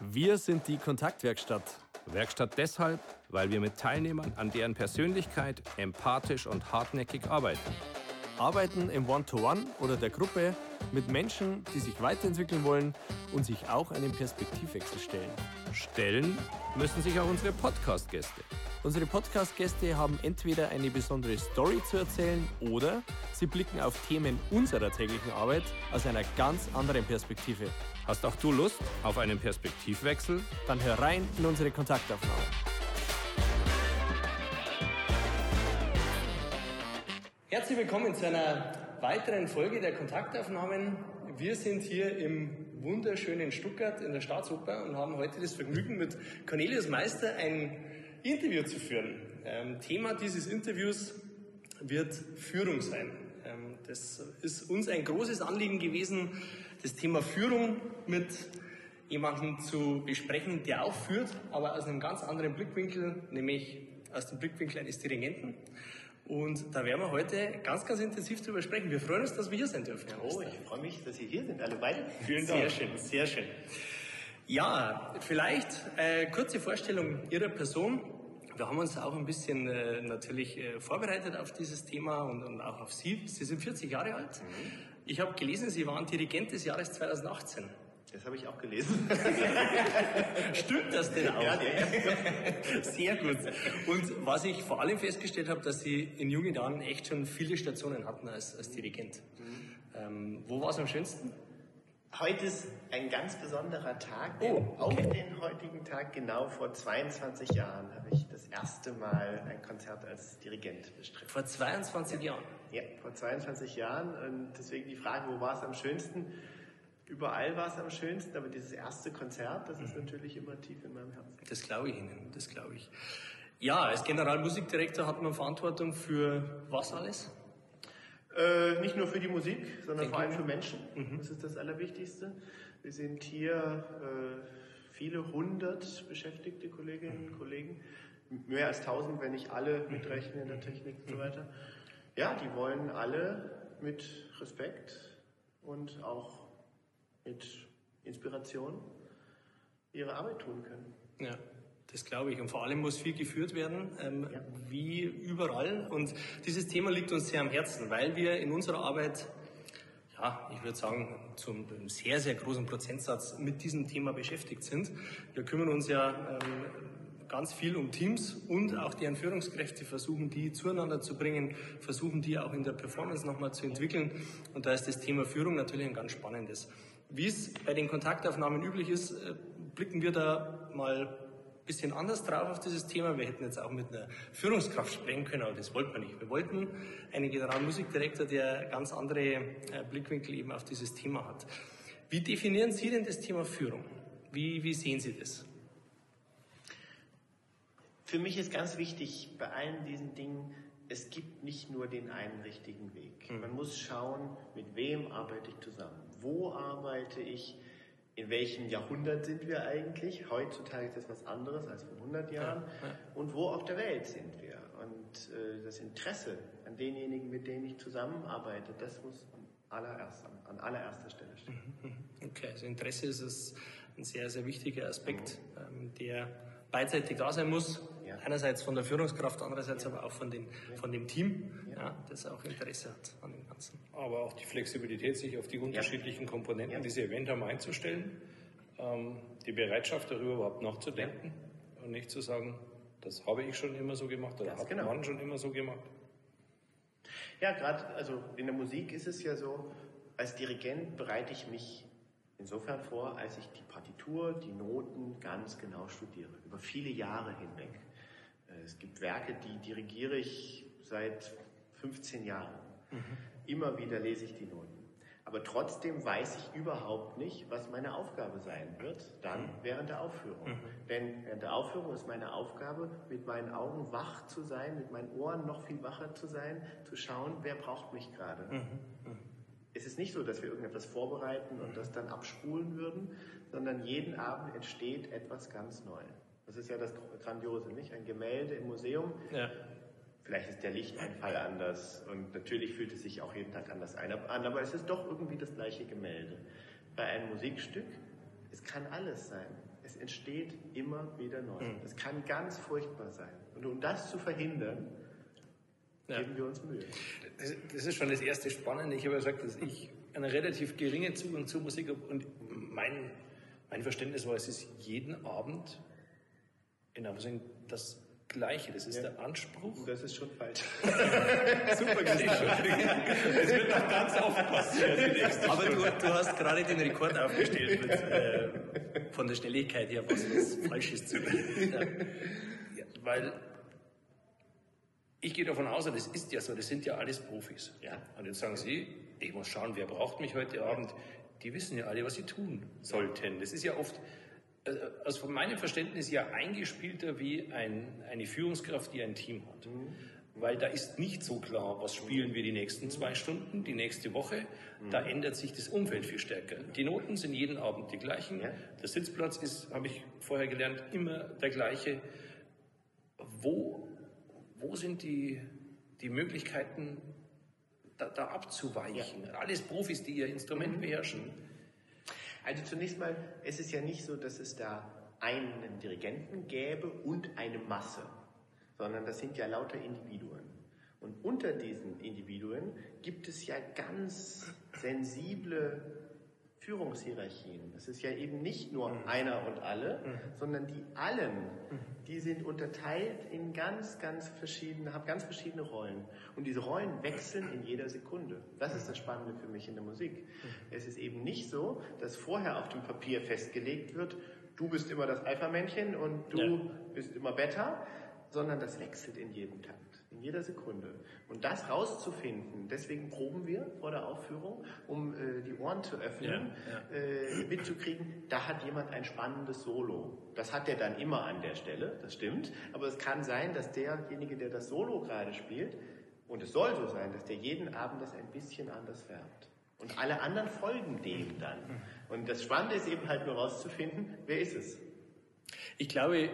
Wir sind die Kontaktwerkstatt. Werkstatt deshalb, weil wir mit Teilnehmern an deren Persönlichkeit empathisch und hartnäckig arbeiten. Arbeiten im One-to-One oder der Gruppe mit Menschen, die sich weiterentwickeln wollen und sich auch einem Perspektivwechsel stellen. Stellen müssen sich auch unsere Podcast-Gäste. Unsere Podcast-Gäste haben entweder eine besondere Story zu erzählen oder sie blicken auf Themen unserer täglichen Arbeit aus einer ganz anderen Perspektive. Hast auch du Lust auf einen Perspektivwechsel? Dann hör rein in unsere Kontaktaufnahme. Herzlich willkommen zu einer weiteren Folge der Kontaktaufnahmen. Wir sind hier im wunderschönen Stuttgart in der Staatsoper und haben heute das Vergnügen, mit Cornelius Meister ein Interview zu führen. Ähm, Thema dieses Interviews wird Führung sein. Ähm, das ist uns ein großes Anliegen gewesen, das Thema Führung mit jemandem zu besprechen, der auch führt, aber aus einem ganz anderen Blickwinkel, nämlich aus dem Blickwinkel eines Dirigenten. Und da werden wir heute ganz, ganz intensiv darüber sprechen. Wir freuen uns, dass wir hier sein dürfen. Oh, ich freue mich, dass Sie hier sind, alle beide. Vielen Dank. Sehr schön, sehr schön. Ja, vielleicht äh, kurze Vorstellung Ihrer Person. Wir haben uns auch ein bisschen äh, natürlich äh, vorbereitet auf dieses Thema und, und, auch auf Sie. Sie sind 40 Jahre alt. Mhm. Ich habe gelesen, Sie waren Dirigent des Jahres 2018. Das habe ich auch gelesen. Stimmt das denn auch? Ja, ja. Sehr gut. Und was ich vor allem festgestellt habe, dass Sie in jungen Jahren echt schon viele Stationen hatten als, als Dirigent. Mhm. Ähm, wo war es am schönsten? Heute ist ein ganz besonderer Tag. Oh, okay. Auf den heutigen Tag, genau vor 22 Jahren, habe ich das erste Mal ein Konzert als Dirigent bestritten. Vor 22 Jahren? Ja, vor 22 Jahren. Und deswegen die Frage, wo war es am schönsten? Überall war es am schönsten, aber dieses erste Konzert, das ist mhm. natürlich immer tief in meinem Herzen. Das glaube ich Ihnen, das glaube ich. Ja, als Generalmusikdirektor hat man Verantwortung für was alles? Äh, nicht nur für die Musik, sondern Denke vor allem für Menschen. Mhm. Das ist das Allerwichtigste. Wir sind hier äh, viele hundert beschäftigte Kolleginnen und Kollegen, mehr als tausend, wenn nicht alle mitrechnen in der Technik und so weiter. Ja, die wollen alle mit Respekt und auch mit Inspiration ihre Arbeit tun können. Ja. Das glaube ich. Und vor allem muss viel geführt werden, ähm, ja. wie überall. Und dieses Thema liegt uns sehr am Herzen, weil wir in unserer Arbeit, ja, ich würde sagen, zum sehr, sehr großen Prozentsatz mit diesem Thema beschäftigt sind. Wir kümmern uns ja ähm, ganz viel um Teams und auch deren Führungskräfte, versuchen die zueinander zu bringen, versuchen die auch in der Performance nochmal zu entwickeln. Und da ist das Thema Führung natürlich ein ganz spannendes. Wie es bei den Kontaktaufnahmen üblich ist, äh, blicken wir da mal bisschen anders drauf auf dieses Thema. Wir hätten jetzt auch mit einer Führungskraft sprechen können, aber das wollten wir nicht. Wir wollten einen Generalmusikdirektor, der ganz andere äh, Blickwinkel eben auf dieses Thema hat. Wie definieren Sie denn das Thema Führung? Wie, wie sehen Sie das? Für mich ist ganz wichtig bei allen diesen Dingen, es gibt nicht nur den einen richtigen Weg. Mhm. Man muss schauen, mit wem arbeite ich zusammen? Wo arbeite ich? in welchem Jahrhundert sind wir eigentlich? Heutzutage ist das was anderes als vor 100 Jahren. Ja, ja. Und wo auf der Welt sind wir? Und äh, das Interesse an denjenigen, mit denen ich zusammenarbeite, das muss allererst, an allererster Stelle stehen. Mhm, mhm. Okay, also Interesse ist ein sehr, sehr wichtiger Aspekt, mhm. ähm, der beidseitig da sein muss. Einerseits von der Führungskraft, andererseits aber auch von, den, von dem Team, ja. das auch Interesse hat an dem Ganzen. Aber auch die Flexibilität, sich auf die unterschiedlichen Komponenten, die Sie erwähnt haben, einzustellen. Ähm, die Bereitschaft, darüber überhaupt nachzudenken und nicht zu sagen, das habe ich schon immer so gemacht oder hat genau. man schon immer so gemacht. Ja, gerade also in der Musik ist es ja so, als Dirigent bereite ich mich insofern vor, als ich die Partitur, die Noten ganz genau studiere, über viele Jahre hinweg. Äh, es gibt Werke, die dirigiere ich seit 15 Jahren. Mhm. Immer wieder lese ich die Noten. Aber trotzdem weiß ich überhaupt nicht, was meine Aufgabe sein wird, dann mhm. während der Aufführung. Mhm. Denn während der Aufführung ist meine Aufgabe, mit meinen Augen wach zu sein, mit meinen Ohren noch viel wacher zu sein, zu schauen, wer braucht mich gerade. Mhm. mhm. Es ist nicht so, dass wir irgendetwas vorbereiten und das dann abspulen würden, sondern jeden Abend entsteht etwas ganz Neues. Das ist ja das Grandiose, nicht? Ein Gemälde im Museum. Ja. Vielleicht ist der Lichteinfall anders und natürlich fühlt es sich auch jeden Tag anders an, aber es ist doch irgendwie das gleiche Gemälde. Bei einem Musikstück, es kann alles sein. Es Es entsteht immer wieder neu. Mhm. Das kann ganz furchtbar sein. Und um das zu verhindern, ja. geben wir uns Mühe. Das, das, ist schon das erste Spannende. Ich habe ja gesagt, dass ich einen relativ geringen Zugang zur Musik habe und mein, mein Verständnis war, es ist jeden Abend in Amsing das Gleiche. Das ist ja. der Anspruch. Das ist schon falsch. Super gesagt. Es wird noch ganz oft passieren. Aber du, du, hast gerade den Rekord aufgestellt mit, äh, von der Schnelligkeit her, was, was falsch ist zu ja. ja, Weil ich gehe davon aus, und das ist ja so, das sind ja alles Profis. Ja. Und jetzt sagen Sie, ich muss schauen, wer braucht mich heute Abend. Die wissen ja alle, was sie tun sollten. Das ist ja oft, also von meinem Verständnis ja eingespielter wie ein, eine Führungskraft, die ein Team hat. Mhm. Weil da ist nicht so klar, was spielen wir die nächsten zwei Stunden, die nächste Woche. Mhm. Da ändert sich das Umfeld viel stärker. Die Noten sind jeden Abend die gleichen. Ja. Der Sitzplatz ist, habe ich vorher gelernt, immer der gleiche. Wo, wo sind die, die Möglichkeiten, da, da abzuweichen? Ja. Alles Profis, die ihr Instrument mhm. beherrschen. Also zunächst mal, es ist ja nicht so, dass es da einen Dirigenten gäbe und eine Masse, sondern das sind ja lauter Individuen. Und unter diesen Individuen gibt es ja ganz sensible Führungshierarchien. Es ist ja eben nicht nur mhm. einer und alle, mhm. sondern die allen, mhm. die sind unterteilt in ganz, ganz verschiedene, haben ganz verschiedene Rollen. Und diese Rollen wechseln in jeder Sekunde. Das ist das Spannende für mich in der Musik. Es ist eben nicht so, dass vorher auf dem Papier festgelegt wird, du bist immer das Alpha-Männchen und du ja. bist immer Beta, sondern das wechselt in jedem Takt, jeder Sekunde. Und das rauszufinden, deswegen proben wir vor der Aufführung, um äh, die Ohren zu öffnen, ja, ja. Äh, mitzukriegen, da hat jemand ein spannendes Solo. Das hat er dann immer an der Stelle, das stimmt, aber es kann sein, dass derjenige, der das Solo gerade spielt, und es soll so sein, dass der jeden Abend das ein bisschen anders färbt. Und alle anderen folgen dem dann. Und das Spannende ist eben halt nur rauszufinden, wer ist es? Ich glaube,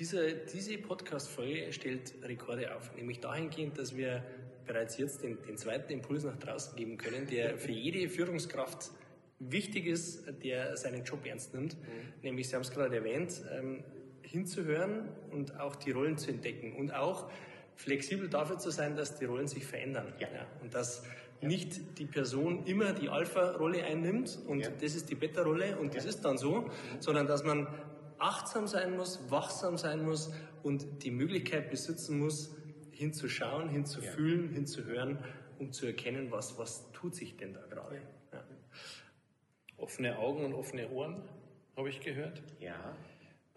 diese, diese Podcast-Folge stellt Rekorde auf, nämlich dahingehend, dass wir bereits jetzt den, den zweiten Impuls nach draußen geben können, der für jede Führungskraft wichtig ist, der seinen Job ernst nimmt. Mhm. Nämlich, Sie haben es gerade erwähnt, ähm, hinzuhören und auch die Rollen zu entdecken und auch flexibel dafür zu sein, dass die Rollen sich verändern. Ja. ja und dass ja. nicht die Person immer die Alpha-Rolle einnimmt und das ist die Beta-Rolle und das ist dann so, mhm. sondern dass man achtsam sein muss, wachsam sein muss und die Möglichkeit besitzen muss, hinzuschauen, hinzufühlen, ja. hinzuhören, um zu erkennen, was, was tut sich denn da gerade. Ja. Offene Augen und offene Ohren, habe ich gehört. Ja.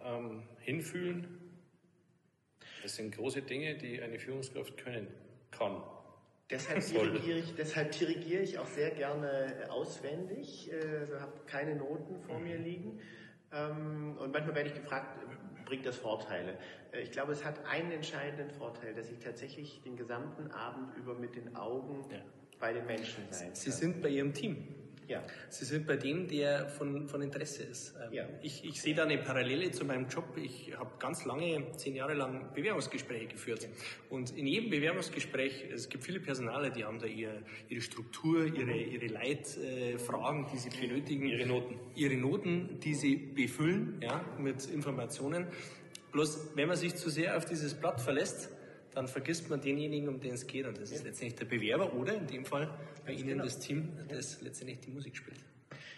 Ähm, hinfühlen, das sind große Dinge, die eine Führungskraft können kann. Deshalb dirigiere, ich, deshalb dirigiere ich auch sehr gerne auswendig, also habe keine Noten vor mhm. mir liegen ähm, und manchmal werde ich gefragt, bringt das Vorteile? Äh, ich glaube, es hat einen entscheidenden Vorteil, dass ich tatsächlich den gesamten Abend über mit den Augen ja. bei den Menschen sein kann. Sie sind bei Ihrem Team. Ja. Sie sind bei dem, der von, von Interesse ist. Ähm, ja. Ich, ich sehe da eine Parallele zu meinem Job. Ich habe ganz lange, zehn Jahre lang Bewerbungsgespräche geführt. Ja. Und in jedem Bewerbungsgespräch, es gibt viele Personale, die haben da ihre, ihre Struktur, ihre, ihre Leitfragen, äh, die sie benötigen. Ihre Noten. Ihre Noten, die sie befüllen ja, mit Informationen. Bloß, wenn man sich zu sehr auf dieses Blatt verlässt, dann vergisst man denjenigen, um den es geht. Und das ist letztendlich der Bewerber oder in dem Fall bei Ihnen genau. das Team, das letztendlich die Musik spielt.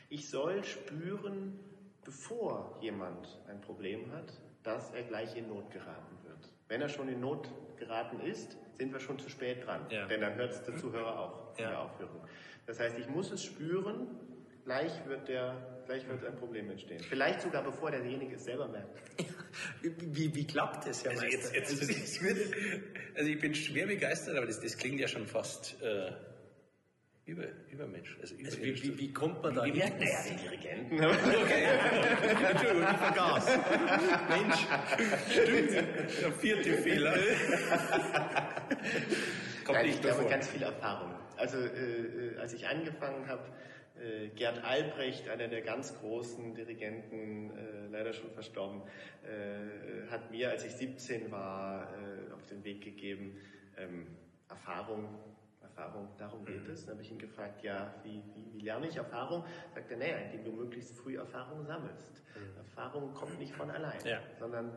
Ich soll spüren, bevor jemand ein Problem hat, dass er gleich in Not geraten wird. Wenn er schon in Not geraten ist, sind wir schon zu spät dran. Ja. Denn dann hört es der Zuhörer auch ja. in der Aufführung. Das heißt, ich muss es spüren, gleich wird, der, gleich wird ein Problem entstehen. Vielleicht sogar bevor derjenige es selber merkt. wie, wie klappt das, Herr also Jetzt, jetzt, also, also ich bin schwer begeistert, aber das, das klingt ja schon fast... Äh über, Übermensch. Also, über also wie, wie, wie, kommt man da Wie merkt der die Dirigenten? okay. Entschuldigung, ich vergaß. Mensch, stimmt. Der vierte Fehler. Kommt Nein, nicht ich habe ganz viel Erfahrung. Also, äh, äh, als ich angefangen habe, äh, Gerd Albrecht, einer der ganz großen Dirigenten, äh, leider schon verstorben, äh, hat mir, als ich 17 war, äh, auf den Weg gegeben, ähm, Erfahrung Erfahrung, darum geht mhm. es. Dann habe ich ihn gefragt, ja, wie, wie, wie, lerne ich Erfahrung? Sagt er, naja, indem du möglichst früh Erfahrung sammelst. Mhm. Erfahrung kommt nicht von allein, ja. sondern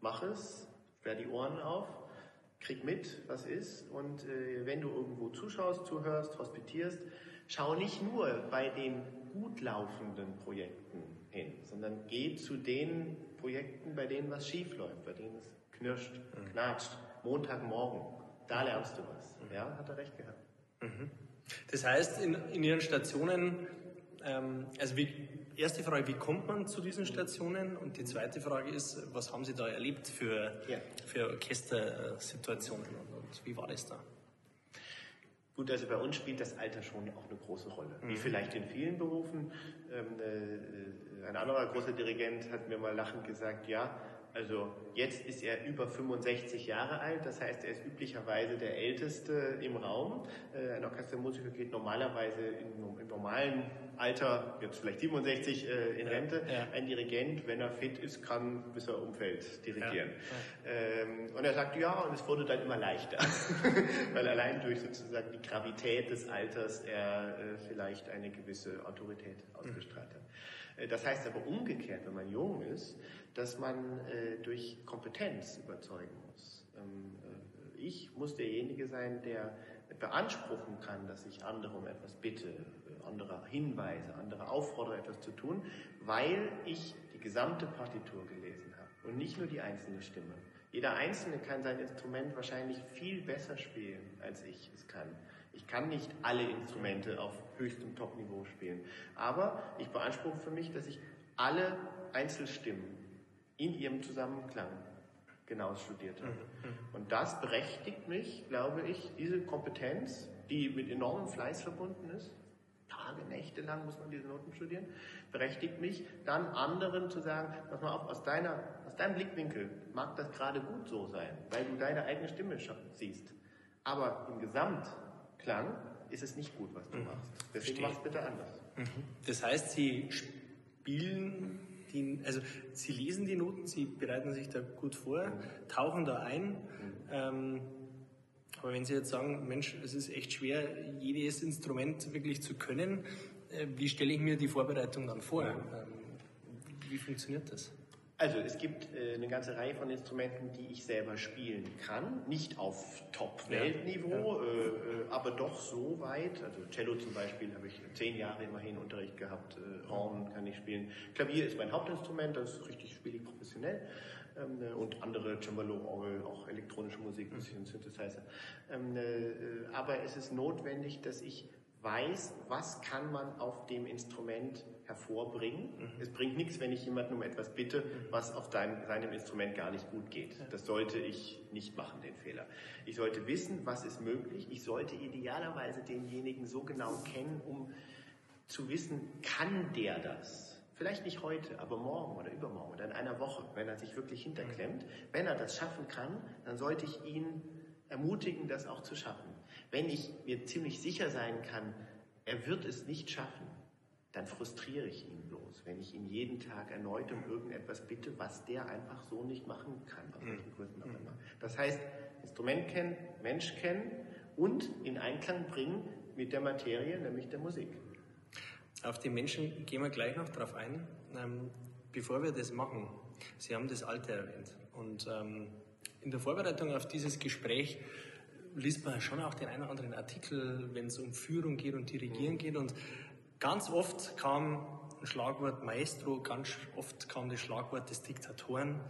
mach es, sperr die Ohren auf, krieg mit, was ist und äh, wenn du irgendwo zuschaust, zuhörst, hospitierst, schau nicht nur bei den gut laufenden Projekten hin, sondern geh zu den Projekten, bei denen was schief läuft, bei denen es knirscht, mhm. knatscht, Montagmorgen, da lernst du was. Mhm. Ja, hat er recht gehabt. Mhm. Das heißt, in, in Ihren Stationen, ähm, also wie, erste Frage, wie kommt man zu diesen Stationen? Und die zweite Frage ist, was haben Sie da erlebt für, ja. für Orchestersituationen und, und wie war das da? Gut, also bei uns spielt das Alter schon auch eine große Rolle. Mhm. Wie vielleicht in vielen Berufen. Ähm, äh, ein anderer großer Dirigent hat mir mal lachend gesagt, ja, also jetzt ist er über 65 Jahre alt, das heißt, er ist üblicherweise der Älteste im Raum. Äh, ein Orchestermusiker geht normalerweise im, im normalen Alter, jetzt vielleicht 67, äh, in Rente. Ja, ja. Ein Dirigent, wenn er fit ist, kann bis er umfällt dirigieren. Ja, ähm, und er sagt, ja, und es wurde dann immer leichter, weil allein durch sozusagen die Gravität des Alters er äh, vielleicht eine gewisse Autorität ausgestrahlt hat. Äh, das heißt aber umgekehrt, wenn man jung ist, dass man äh, durch Kompetenz überzeugen muss. Ähm, äh, ich muss derjenige sein, der beanspruchen kann, dass ich andere um etwas bitte, äh, andere hinweise, andere auffordere, etwas zu tun, weil ich die gesamte Partitur gelesen habe und nicht nur die einzelne Stimme. Jeder Einzelne kann sein Instrument wahrscheinlich viel besser spielen, als ich es kann. Ich kann nicht alle Instrumente auf höchstem Top-Niveau spielen. Aber ich beanspruche für mich, dass ich alle Einzelstimmen in ihrem Zusammenklang genau studiert habe. Mhm, mhm. Und das berechtigt mich, glaube ich, diese Kompetenz, die mit enormem Fleiß verbunden ist, Tage, Nächte lang muss man diese Noten studieren, berechtigt mich, dann anderen zu sagen, pass mal auf, aus, deiner, aus deinem Blickwinkel mag das gerade gut so sein, weil du deine eigene Stimme siehst. Aber im Gesamtklang ist es nicht gut, was du mhm. machst. Deswegen mach es bitte anders. Das heißt, Sie spielen die, also Sie lesen die Noten, Sie bereiten sich da gut vor, tauchen da ein. Ähm, aber wenn Sie jetzt sagen, Mensch, es ist echt schwer, jedes Instrument wirklich zu können, äh, wie stelle ich mir die Vorbereitung dann vor? Ähm, wie funktioniert das? Also es gibt äh, eine ganze Reihe von Instrumenten, die ich selber spielen kann. Nicht auf Top-Weltniveau, ja. äh, äh, aber doch so weit. Also Cello zum Beispiel habe ich zehn Jahre immerhin Unterricht gehabt. Äh, Horn kann ich spielen. Klavier ist mein Hauptinstrument, das richtig spiele ich professionell. Ähm, äh, und andere Cembalo, Orgel, auch elektronische Musik, ein bisschen Synthesizer. Ähm, äh, aber es ist notwendig, dass ich weiß, was kann man auf dem Instrument hervorbringen. Mhm. Es bringt nichts, wenn ich jemanden um etwas bitte, mhm. was auf dein, seinem Instrument gar nicht gut geht. Das sollte ich nicht machen, den Fehler. Ich sollte wissen, was ist möglich. Ich sollte idealerweise denjenigen so genau kennen, um zu wissen, kann der das? Vielleicht nicht heute, aber morgen oder übermorgen oder in einer Woche, wenn er sich wirklich hinterklemmt. Mhm. Wenn er das schaffen kann, dann sollte ich ihn ermutigen, das auch zu schaffen. Wenn ich mir ziemlich sicher sein kann, er wird es nicht schaffen, dann frustriere ich ihn bloß, wenn ich ihn jeden Tag erneut um irgendetwas bitte, was der einfach so nicht machen kann, aus welchen mhm. Gründen auch immer. Das heißt, Instrument kennen, Mensch kennen und in Einklang bringen mit der Materie, nämlich der Musik. Auf die Menschen gehen wir gleich noch drauf ein. Ähm, bevor wir das machen, Sie haben das Alte erwähnt. Und ähm, in der Vorbereitung auf dieses Gespräch liest man schon auch den einen oder anderen Artikel, wenn es um Führung geht und Dirigieren geht. Und Ganz oft kam ein Schlagwort Maestro, ganz oft kam das Schlagwort des Diktatoren,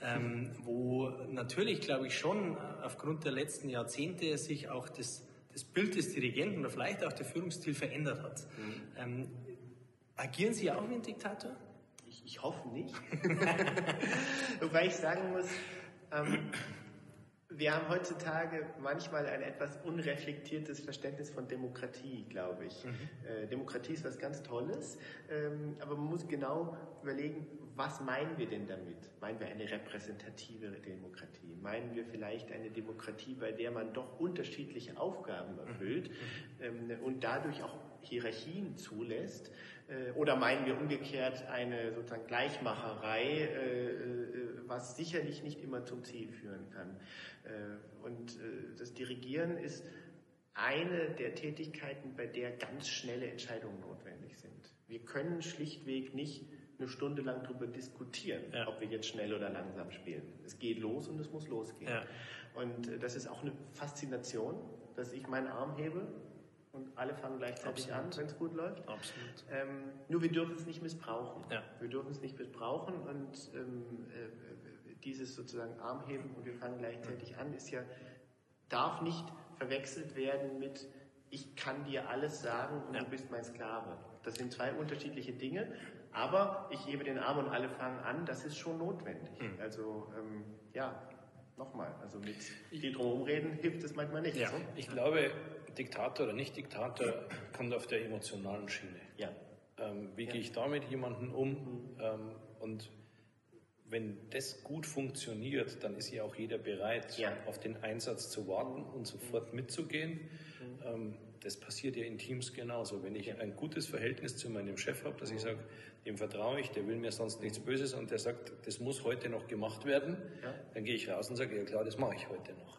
ähm, wo natürlich, glaube ich, schon aufgrund der letzten Jahrzehnte sich auch das, das Bild des Dirigenten oder vielleicht auch der Führungsstil verändert hat. Mhm. Ähm, agieren Sie auch wie ein Diktator? Ich, ich hoffe nicht. Wobei ich sagen muss, ähm, wir haben heutzutage manchmal ein etwas unreflektiertes Verständnis von Demokratie, glaube ich. Mhm. Äh, Demokratie ist was ganz Tolles, ähm, aber man muss genau überlegen, was meinen wir denn damit? Meinen wir eine repräsentative Demokratie? Meinen wir vielleicht eine Demokratie, bei der man doch unterschiedliche Aufgaben erfüllt mhm. ähm, und dadurch auch Hierarchien zulässt? Äh, oder meinen wir umgekehrt eine sozusagen Gleichmacherei, äh, äh, was sicherlich nicht immer zum Ziel führen kann? Und das Dirigieren ist eine der Tätigkeiten, bei der ganz schnelle Entscheidungen notwendig sind. Wir können schlichtweg nicht eine Stunde lang darüber diskutieren, ja. ob wir jetzt schnell oder langsam spielen. Es geht los und es muss losgehen. Ja. Und das ist auch eine Faszination, dass ich meinen Arm hebe und alle fangen gleichzeitig Absolut. an, wenn es gut läuft. Absolut. Ähm, nur wir dürfen es nicht missbrauchen. Ja. Wir dürfen es nicht missbrauchen und ähm, äh, dieses sozusagen Armheben und wir fangen gleichzeitig an ist ja darf nicht verwechselt werden mit ich kann dir alles sagen und ja. du bist mein Sklave. Das sind zwei unterschiedliche Dinge, aber ich hebe den Arm und alle fangen an, das ist schon notwendig. Mhm. Also ähm, ja, nochmal, also mit viel drumherum reden hilft es manchmal nicht. Ja. So? Ich glaube, Diktator oder nicht Diktator kommt auf der emotionalen Schiene. Ja. Ähm, wie ja. gehe ich da mit jemandem um? Mhm. Ähm, und wenn das gut funktioniert, dann ist ja auch jeder bereit, ja. auf den Einsatz zu warten und sofort mitzugehen. Mhm. Ähm, das passiert ja in Teams genauso. Wenn ich ein gutes Verhältnis zu meinem Chef habe, dass ich sage, dem vertraue ich, der will mir sonst nichts Böses und der sagt, das muss heute noch gemacht werden, ja. dann gehe ich raus und sage, ja klar, das mache ich heute noch.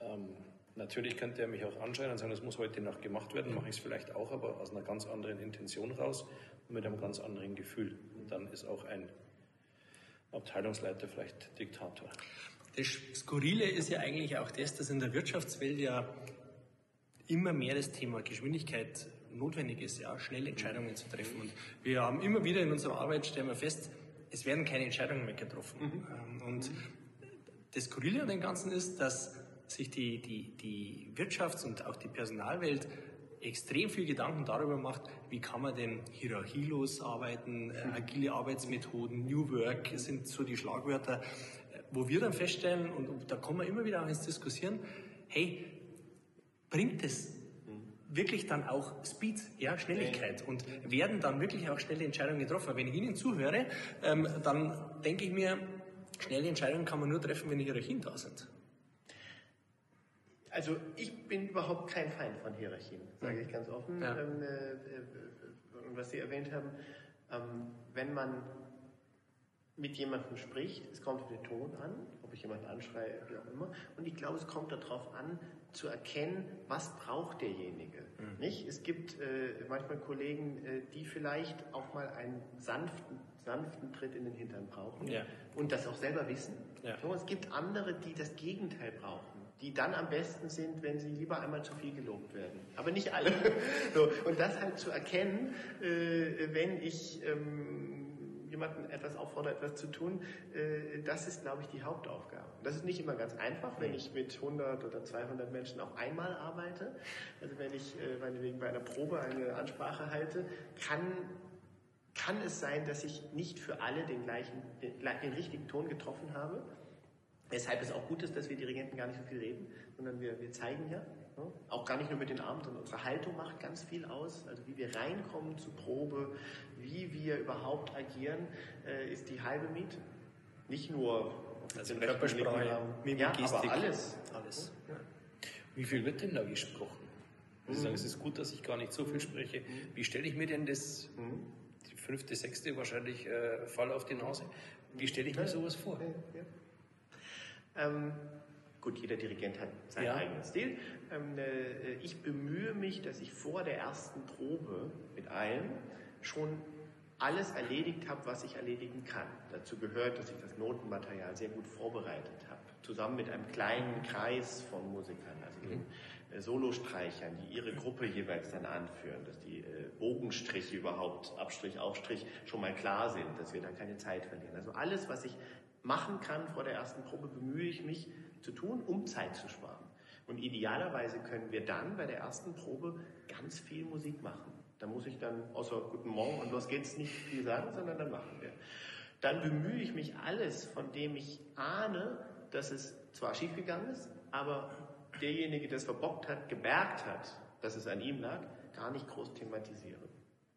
Ähm, natürlich könnte er mich auch anschauen und sagen, das muss heute noch gemacht werden, mache ich es vielleicht auch, aber aus einer ganz anderen Intention raus und mit einem ganz anderen Gefühl. Und dann ist auch ein Abteilungsleiter vielleicht Diktator. Das Skurrile ist ja eigentlich auch das, dass in der Wirtschaftswelt ja immer mehr das Thema Geschwindigkeit notwendig ist, ja, schnelle Entscheidungen zu treffen. Und wir haben immer wieder in unserer Arbeit, stellen wir fest, es werden keine Entscheidungen mehr getroffen. Mhm. Ähm, und das Skurrile an dem Ganzen ist, dass sich die, die, die Wirtschafts- und auch die Personalwelt extrem viel Gedanken darüber macht, wie kann man denn hierarchielos arbeiten, äh, agile Arbeitsmethoden, New Work sind so die Schlagwörter, äh, wo wir dann feststellen, und da kommen wir immer wieder auch ins Diskutieren, hey, bringt es wirklich dann auch Speed, ja, Schnelligkeit? Und werden dann wirklich auch schnelle Entscheidungen getroffen. Wenn ich Ihnen zuhöre, ähm, dann denke ich mir, schnelle Entscheidungen kann man nur treffen, wenn die Hierarchien da sind. Also ich bin überhaupt kein Feind von Hierarchien, sage ich ganz offen. Ja. Ähm, äh, äh, was Sie erwähnt haben, ähm, wenn man mit jemandem spricht, es kommt auf den Ton an, ob ich jemanden anschreie, wie auch immer. Und ich glaube, es kommt darauf an, zu erkennen, was braucht derjenige. Mhm. Nicht? Es gibt äh, manchmal Kollegen, äh, die vielleicht auch mal einen sanften, sanften Tritt in den Hintern brauchen ja. und das auch selber wissen. Ja. So, es gibt andere, die das Gegenteil brauchen, die dann am besten sind, wenn sie lieber einmal zu viel gelobt werden. Aber nicht alle. so, und das halt zu erkennen, äh, wenn ich ähm, jemanden etwas auffordere, etwas zu tun, äh, das ist, glaube ich, die Hauptaufgabe. Das ist nicht immer ganz einfach, wenn ich mit 100 oder 200 Menschen auf einmal arbeite. Also wenn ich äh, meinetwegen bei einer Probe eine Ansprache halte, kann kann es sein, dass ich nicht für alle den gleichen, den, den richtigen Ton getroffen habe. Weshalb es auch gut ist, dass wir Dirigenten gar nicht so viel reden, sondern wir, wir zeigen ja. Ne? Auch gar nicht nur mit den Armen, sondern unsere Haltung macht ganz viel aus. Also wie wir reinkommen zur Probe, wie wir überhaupt agieren, äh, ist die halbe Miete. Nicht nur also Körpersprache, Mimik, ja, aber alles. alles. Ja. Wie viel wird denn da gesprochen? Sie mhm. sagen, es ist gut, dass ich gar nicht so viel spreche. Mhm. Wie stelle ich mir denn das, mhm. die fünfte, sechste wahrscheinlich äh, Fall auf die Nase, wie stelle ich mir sowas vor? Ja, ähm, gut, jeder Dirigent hat seinen eigenen Stil. Ähm, äh, ich bemühe mich, dass ich vor der ersten Probe mit allen schon alles erledigt habe, was ich erledigen kann. Dazu gehört, dass ich das Notenmaterial sehr gut vorbereitet habe, zusammen mit einem kleinen Kreis von Musikern, also den äh, Solostreichern, die ihre Gruppe jeweils dann anführen, dass die äh, Bogenstriche überhaupt, Abstrich, Aufstrich, schon mal klar sind, dass wir da keine Zeit verlieren. Also alles, was ich machen kann vor der ersten Probe, bemühe ich mich zu tun, um Zeit zu sparen. Und idealerweise können wir dann bei der ersten Probe ganz viel Musik machen. Da muss ich dann außer Guten Morgen und los geht's nicht viel sagen, sondern dann machen wir. Dann bemühe ich mich alles, von dem ich ahne, dass es zwar schiefgegangen ist, aber derjenige, der es verbockt hat, gemerkt hat, dass es an ihm lag, gar nicht groß thematisieren.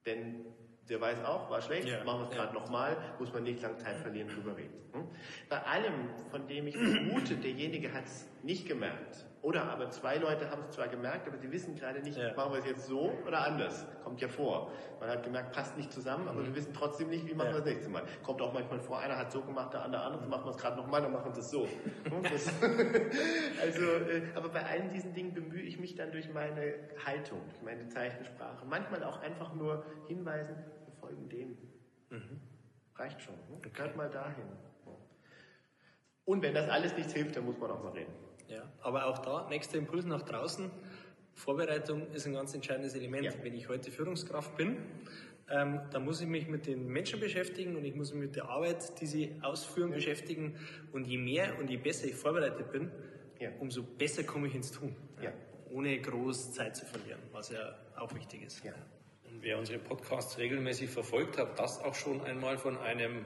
Denn der weiß auch, war schlecht, ja, machen wir es ja. gerade nochmal, muss man nicht lange Zeit verlieren, drüber reden. Hm? Bei allem, von dem ich vermute, derjenige hat es nicht gemerkt, Oder aber zwei Leute haben es zwar gemerkt, aber sie wissen gerade nicht, ja. machen wir es jetzt so oder anders. Kommt ja vor. Man hat gemerkt, passt nicht zusammen, aber mhm. wir wissen trotzdem nicht, wie machen wir das nächste Mal. Kommt auch manchmal vor, einer hat so gemacht, der andere anders, machen wir es gerade nochmal, dann machen wir es so. also, äh, aber bei allen diesen Dingen bemühe ich mich dann durch meine Haltung, durch meine Zeichensprache. Manchmal auch einfach nur hinweisen, folgen dem. Mhm. Reicht schon. Ne? Okay. Hört mal dahin. Und wenn das alles nichts hilft, dann muss man auch mal reden. Ja, aber auch da, nächster Impuls nach draußen. Vorbereitung ist ein ganz entscheidendes Element. Ja. Wenn ich heute Führungskraft bin, ähm, dann muss ich mich mit den Menschen beschäftigen und ich muss mich mit der Arbeit, die sie ausführen, ja. beschäftigen. Und je mehr und je besser ich vorbereitet bin, ja. umso besser komme ich ins Tun. Ohne groß Zeit zu verlieren, was ja auch wichtig ist. Und wer unsere Podcasts regelmäßig verfolgt, hat das auch schon einmal von einem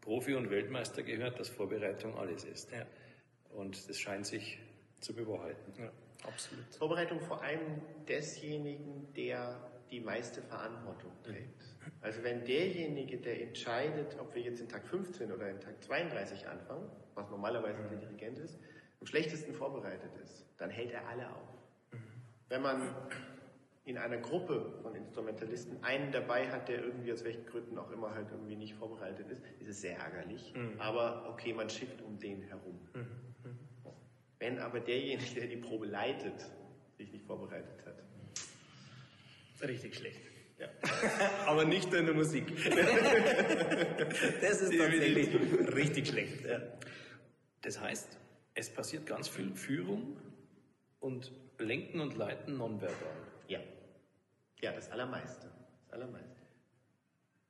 Profi und Weltmeister gehört, dass Vorbereitung alles ist. Ja. Und das scheint sich zu bewahrheiten. Ja, absolut. Vorbereitung vor allem desjenigen, der die meiste Verantwortung trägt. Also wenn derjenige, der entscheidet, ob wir jetzt in Tag 15 oder in Tag 32 anfangen, was normalerweise der Dirigent ist, am schlechtesten vorbereitet ist, dann hält er alle auf. Wenn man in einer Gruppe von Instrumentalisten einen dabei hat, der irgendwie aus welchen Gründen auch immer halt irgendwie nicht vorbereitet ist, ist es sehr ärgerlich. Mhm. Aber okay, man schickt um den herum. Mhm. Wenn aber derjenige, der die Probe leitet, sich nicht vorbereitet hat. Richtig schlecht. Ja. aber nicht in der Musik. das ist tatsächlich richtig schlecht. Ja. Das heißt, es passiert ganz viel Führung und Lenken und Leiten nonverbal. Ja. Das Allermeiste. Das Allermeiste.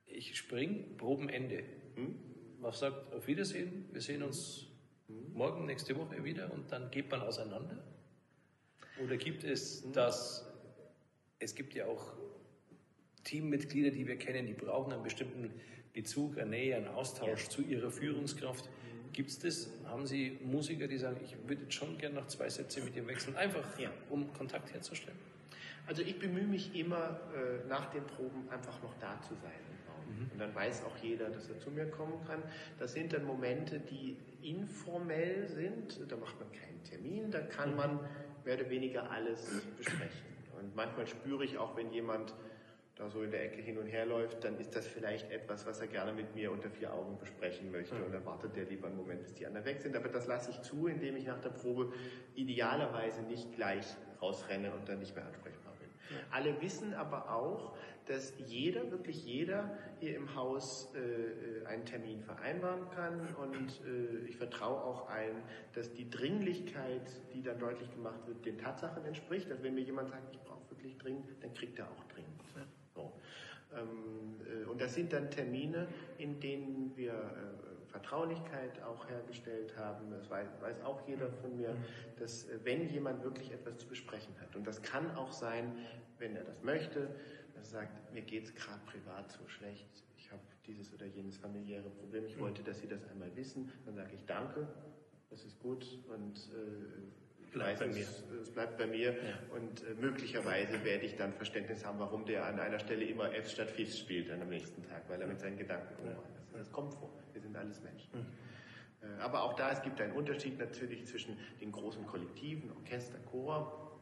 Ich spring, Probenende. Hm? Was sagt auf Wiedersehen? Wir sehen uns morgen, nächste Woche wieder und dann geht man auseinander? Oder gibt es das, es gibt ja auch Teammitglieder, die wir kennen, die brauchen einen bestimmten Bezug, eine Nähe, einen Austausch ja. zu ihrer Führungskraft. Gibt es das? Haben Sie Musiker, die sagen, ich würde jetzt schon gerne noch zwei Sätze mit ihm wechseln, einfach ja. um Kontakt herzustellen? Also ich bemühe mich immer, äh, nach den Proben einfach noch da zu sein. Mhm. Und dann weiß auch jeder, dass er zu mir kommen kann. Das sind dann Momente, die informell sind. Da macht man keinen Termin, da kann mhm. man mehr oder weniger alles besprechen. Und manchmal spüre ich auch, wenn jemand da so in der Ecke hin und her läuft, dann ist das vielleicht etwas, was er gerne mit mir unter vier Augen besprechen möchte. Mhm. Und dann wartet der lieber einen Moment, bis die anderen weg sind. Aber das lasse ich zu, indem ich nach der Probe idealerweise nicht gleich rausrenne und dann nicht mehr ansprechbar. Alle wissen aber auch, dass jeder, wirklich jeder hier im Haus äh, einen Termin vereinbaren kann und äh, ich vertraue auch ein, dass die Dringlichkeit, die dann deutlich gemacht wird, den Tatsachen entspricht. Also wenn mir jemand sagt, ich brauche wirklich dringend, dann kriegt er auch dringend. So. Ähm, äh, und das sind dann Termine, in denen wir äh, Vertraulichkeit auch hergestellt haben. Das weiß, weiß, auch jeder von mir, dass äh, wenn jemand wirklich etwas zu besprechen hat, und das kann auch sein, wenn er das möchte, er sagt, mir geht es gerade privat so schlecht, ich habe dieses oder jenes familiäre Problem, ich wollte, dass Sie das einmal wissen, dann sage ich danke, das ist gut und äh, bleibt weiß, es, es, bleibt bei mir ja. und äh, möglicherweise werde ich dann Verständnis haben, warum der an einer Stelle immer F statt Fis spielt dann am nächsten Tag, weil er mit seinen Gedanken ja. Das kommt vor, wir sind alles Menschen. Mhm. Aber auch da, es gibt einen Unterschied natürlich zwischen den großen Kollektiven, Orchester, Chor,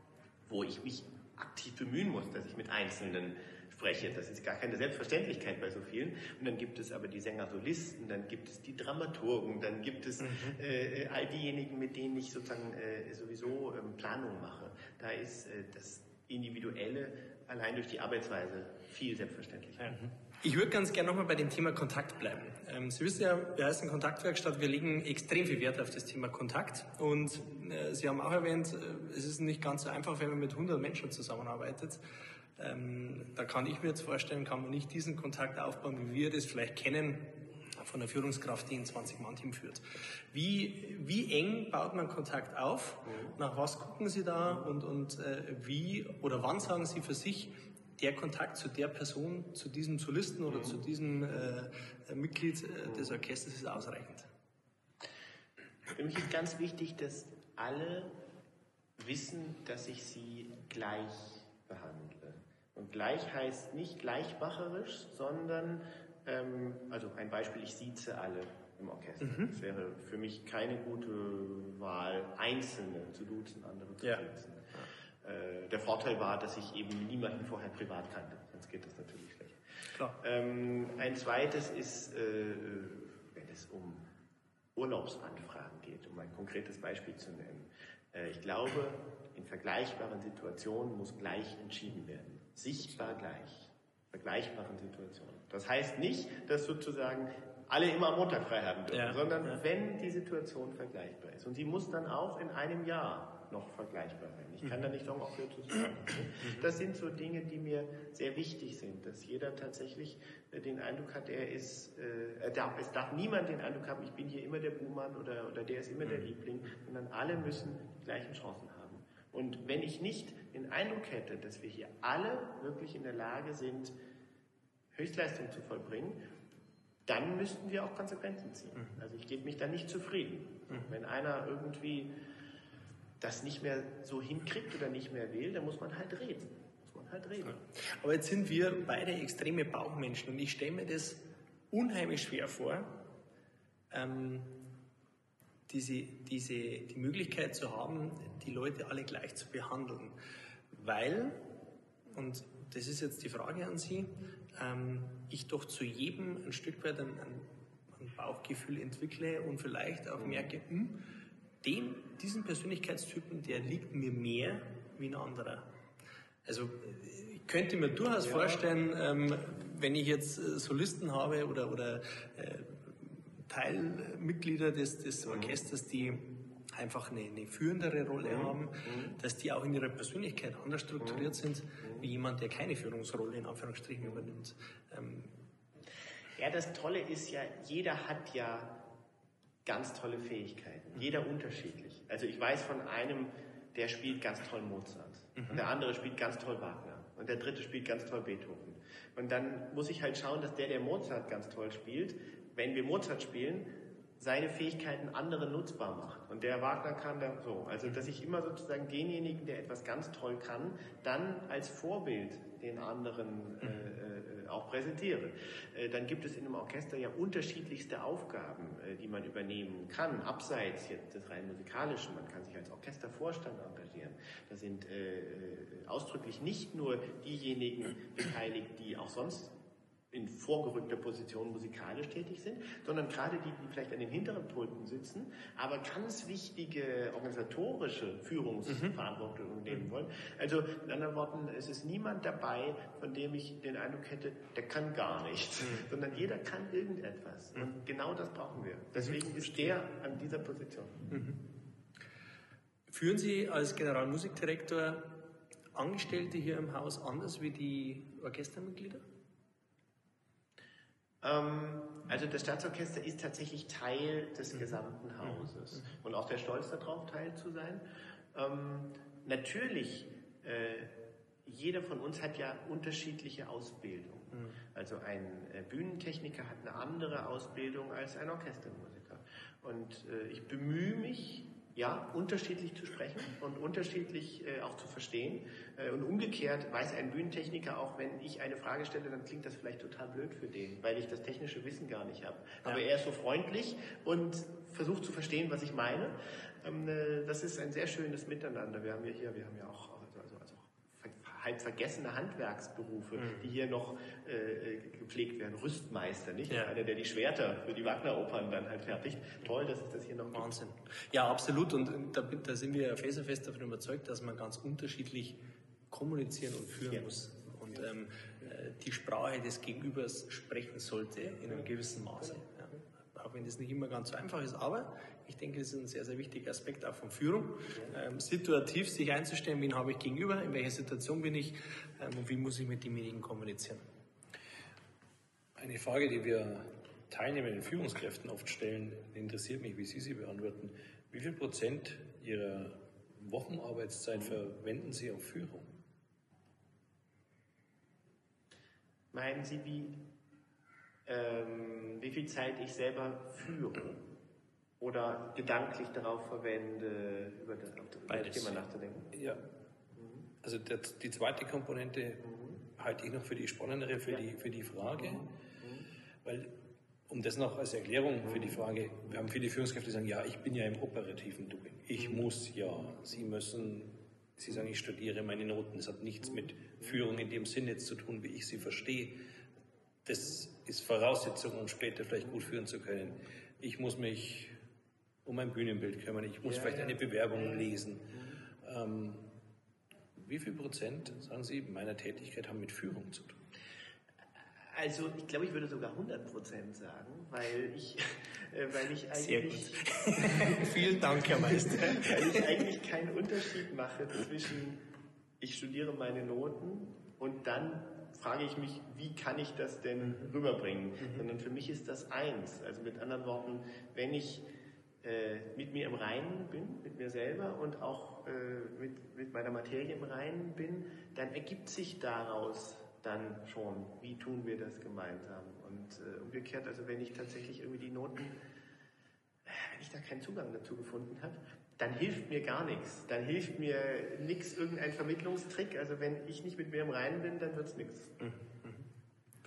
wo ich mich aktiv bemühen muss, dass ich mit Einzelnen spreche. Das ist gar keine Selbstverständlichkeit bei so vielen. Und dann gibt es aber die Sänger-Solisten, dann gibt es die Dramaturgen, dann gibt es mhm. äh, all diejenigen, mit denen ich sozusagen äh, sowieso ähm, Planung mache. Da ist äh, das Individuelle allein durch die Arbeitsweise viel selbstverständlicher. Ja. Ich würde ganz gerne nochmal bei dem Thema Kontakt bleiben. Ähm, Sie wissen ja, wir heißen Kontaktwerkstatt, wir legen extrem viel Wert auf das Thema Kontakt. Und äh, Sie haben auch erwähnt, äh, es ist nicht ganz so einfach, wenn man mit 100 Menschen zusammenarbeitet. Ähm, da kann ich mir jetzt vorstellen, kann man nicht diesen Kontakt aufbauen, wie wir das vielleicht kennen von der Führungskraft, die ein 20-Mann-Team führt. Wie, wie eng baut man Kontakt auf? Nach was gucken Sie da und, und äh, wie oder wann sagen Sie für sich, der Kontakt zu der Person, zu diesem Solisten oder zu diesem äh, Mitglied äh, des Orchesters ist ausreichend. Für mich ist ganz wichtig, dass alle wissen, dass ich sie gleich behandle. Und gleich heißt nicht gleichmacherisch, sondern, ähm, also ein Beispiel, ich sieze alle. im Orchester. Mhm. Es wäre für mich keine gute Wahl, Einzelne zu duzen, andere zu ja. Äh, der Vorteil war, dass ich eben niemanden vorher privat kannte, sonst geht das natürlich schlecht. Ähm, ein zweites ist, äh, wenn es um Urlaubsanfragen geht, um ein konkretes Beispiel zu nennen. Äh, ich glaube, in vergleichbaren Situationen muss gleich entschieden werden. Sichtbar gleich. Vergleichbaren Situationen. Das heißt nicht, dass sozusagen alle immer am Montag frei haben dürfen, ja, sondern ja. wenn die Situation vergleichbar ist. Und die muss dann auch in einem Jahr noch vergleichbar sein. Ich kann mhm. da nicht sagen, auch zu sagen. Mhm. Das sind so Dinge, die mir sehr wichtig sind, dass jeder tatsächlich äh, den Eindruck hat, er ist, äh, darf, es darf niemand den Eindruck haben, ich bin hier immer der Buhmann oder, oder der ist immer der mhm. Liebling, sondern alle müssen die gleichen Chancen haben. Und wenn ich nicht den Eindruck hätte, dass wir hier alle wirklich in der Lage sind, Höchstleistung zu vollbringen dann müssten wir auch Konsequenzen ziehen. Mhm. Also ich gebe mich da nicht zufrieden. Wenn einer irgendwie das nicht mehr so hinkriegt oder nicht mehr will, dann muss man halt reden. Muss man halt reden. Aber jetzt sind wir beide extreme Bauchmenschen und ich stelle mir das unheimlich schwer vor, ähm, diese, diese, die Möglichkeit zu haben, die Leute alle gleich zu behandeln. Weil, und das ist jetzt die Frage an Sie, ähm, ich doch zu jedem ein Stück weit ein, ein, Bauchgefühl entwickle und vielleicht auch merke, hm, den, diesen Persönlichkeitstypen, der liegt mir mehr wie ein anderer. Also ich könnte mir durchaus ja. vorstellen, ähm, wenn ich jetzt äh, Solisten habe oder, oder äh, Teilmitglieder des, des mhm. Orchesters, die einfach eine, eine führendere Rolle mhm. haben, mhm. dass die auch in ihrer Persönlichkeit anders strukturiert mhm. sind, wie jemand, der keine Führungsrolle in Anführungsstrichen übernimmt. Ähm ja, das Tolle ist ja, jeder hat ja ganz tolle Fähigkeiten, mhm. jeder unterschiedlich. Also ich weiß von einem, der spielt ganz toll Mozart mhm. und der andere spielt ganz toll Wagner und der dritte spielt ganz toll Beethoven. Und dann muss ich halt schauen, dass der, der Mozart ganz toll spielt, wenn wir Mozart spielen, seine Fähigkeiten anderen nutzbar macht. Und der Wagner kann dann so. Also, dass ich immer sozusagen denjenigen, der etwas ganz toll kann, dann als Vorbild den anderen äh, äh, auch präsentiere. Äh, dann gibt es in einem Orchester ja unterschiedlichste Aufgaben, äh, die man übernehmen kann, abseits jetzt des rein musikalischen. Man kann sich als Orchestervorstand engagieren. Da sind äh, äh, ausdrücklich nicht nur diejenigen beteiligt, die auch sonst in vorgerückter Position musikalisch tätig sind, sondern gerade die, die vielleicht an den hinteren Pulten sitzen, aber ganz wichtige organisatorische Führungsverantwortung mhm. nehmen wollen. Also in anderen Worten, es ist niemand dabei, von dem ich den Eindruck hätte, der kann gar nichts, mhm. sondern jeder kann irgendetwas. Mhm. Und genau das brauchen wir. Deswegen mhm. ist der an dieser Position. Mhm. Führen Sie als Generalmusikdirektor Angestellte hier im Haus anders wie die Orchestermitglieder? Ähm, also das Staatsorchester ist tatsächlich Teil des mhm. gesamten mhm. Hauses mhm. und auch der Stolz darauf, Teil zu sein. Ähm, natürlich, äh, jeder von uns hat ja unterschiedliche Ausbildung. Also ein äh, Bühnentechniker hat eine andere Ausbildung als ein Orchestermusiker. Und äh, ich bemühe mich, ja, unterschiedlich zu sprechen und unterschiedlich äh, auch zu verstehen. Äh, und umgekehrt weiß ein Bühnentechniker auch, wenn ich eine Frage stelle, dann klingt das vielleicht total blöd für den, weil ich das technische Wissen gar nicht habe. Ja. Aber er ist so freundlich und versucht zu verstehen, was ich meine. Ähm, äh, das ist ein sehr schönes Miteinander. Wir haben ja hier, wir haben ja auch halb vergessene Handwerksberufe, mhm. die hier noch äh, gepflegt werden. Rüstmeister, nicht? Ja. Einer, der die Schwerter für die Wagner-Opern dann halt fertigt. Toll, dass es das hier noch Wahnsinn. Gibt. Ja, absolut. Und da, da sind wir felsenfest davon überzeugt, dass man ganz unterschiedlich kommunizieren und führen ja. muss. Und ähm, äh, die Sprache des Gegenübers sprechen sollte in einem gewissen Maße. Ja. Auch wenn das nicht immer ganz so einfach ist, aber ich denke, das ist ein sehr, sehr wichtiger Aspekt auch von Führung. Ähm, situativ sich einzustellen, wen habe ich gegenüber, in welcher Situation bin ich ähm, und wie muss ich mit demjenigen kommunizieren. Eine Frage, die wir teilnehmenden Führungskräften oft stellen, interessiert mich, wie Sie sie beantworten. Wie viel Prozent Ihrer Wochenarbeitszeit verwenden Sie auf Führung? Meinen Sie, wie, ähm, wie viel Zeit ich selber führe? Oder gedanklich darauf verwende, über das, über das Thema nachzudenken? Ja. Mhm. Also der, die zweite Komponente mhm. halte ich noch für die spannendere, für, ja. die, für die Frage, mhm. weil um das noch als Erklärung für die Frage, wir haben viele Führungskräfte, die sagen, ja, ich bin ja im operativen Doing. Ich muss ja. Sie müssen, Sie sagen, ich studiere meine Noten. Das hat nichts mit Führung in dem Sinn jetzt zu tun, wie ich sie verstehe. Das ist Voraussetzung, um später vielleicht gut führen zu können. Ich muss mich um ein Bühnenbild kümmern. Ich muss ja, vielleicht ja. eine Bewerbung lesen. Ähm, wie viel Prozent, sagen Sie, meiner Tätigkeit haben mit Führung zu tun? Also ich glaube, ich würde sogar 100 Prozent sagen, weil ich, äh, weil ich eigentlich... Vielen Dank, Herr Meister. weil ich eigentlich keinen Unterschied mache zwischen, ich studiere meine Noten und dann frage ich mich, wie kann ich das denn rüberbringen? Mhm. Sondern für mich ist das eins. Also mit anderen Worten, wenn ich mit mir im Reinen bin, mit mir selber und auch äh, mit, mit meiner Materie im Reinen bin, dann ergibt sich daraus dann schon, wie tun wir das gemeinsam. Und äh, umgekehrt, also wenn ich tatsächlich irgendwie die Noten, äh, wenn ich da keinen Zugang dazu gefunden habe, dann hilft mir gar nichts. Dann hilft mir nichts, irgendein Vermittlungstrick. Also wenn ich nicht mit mir im Reinen bin, dann wird es nichts. Mhm.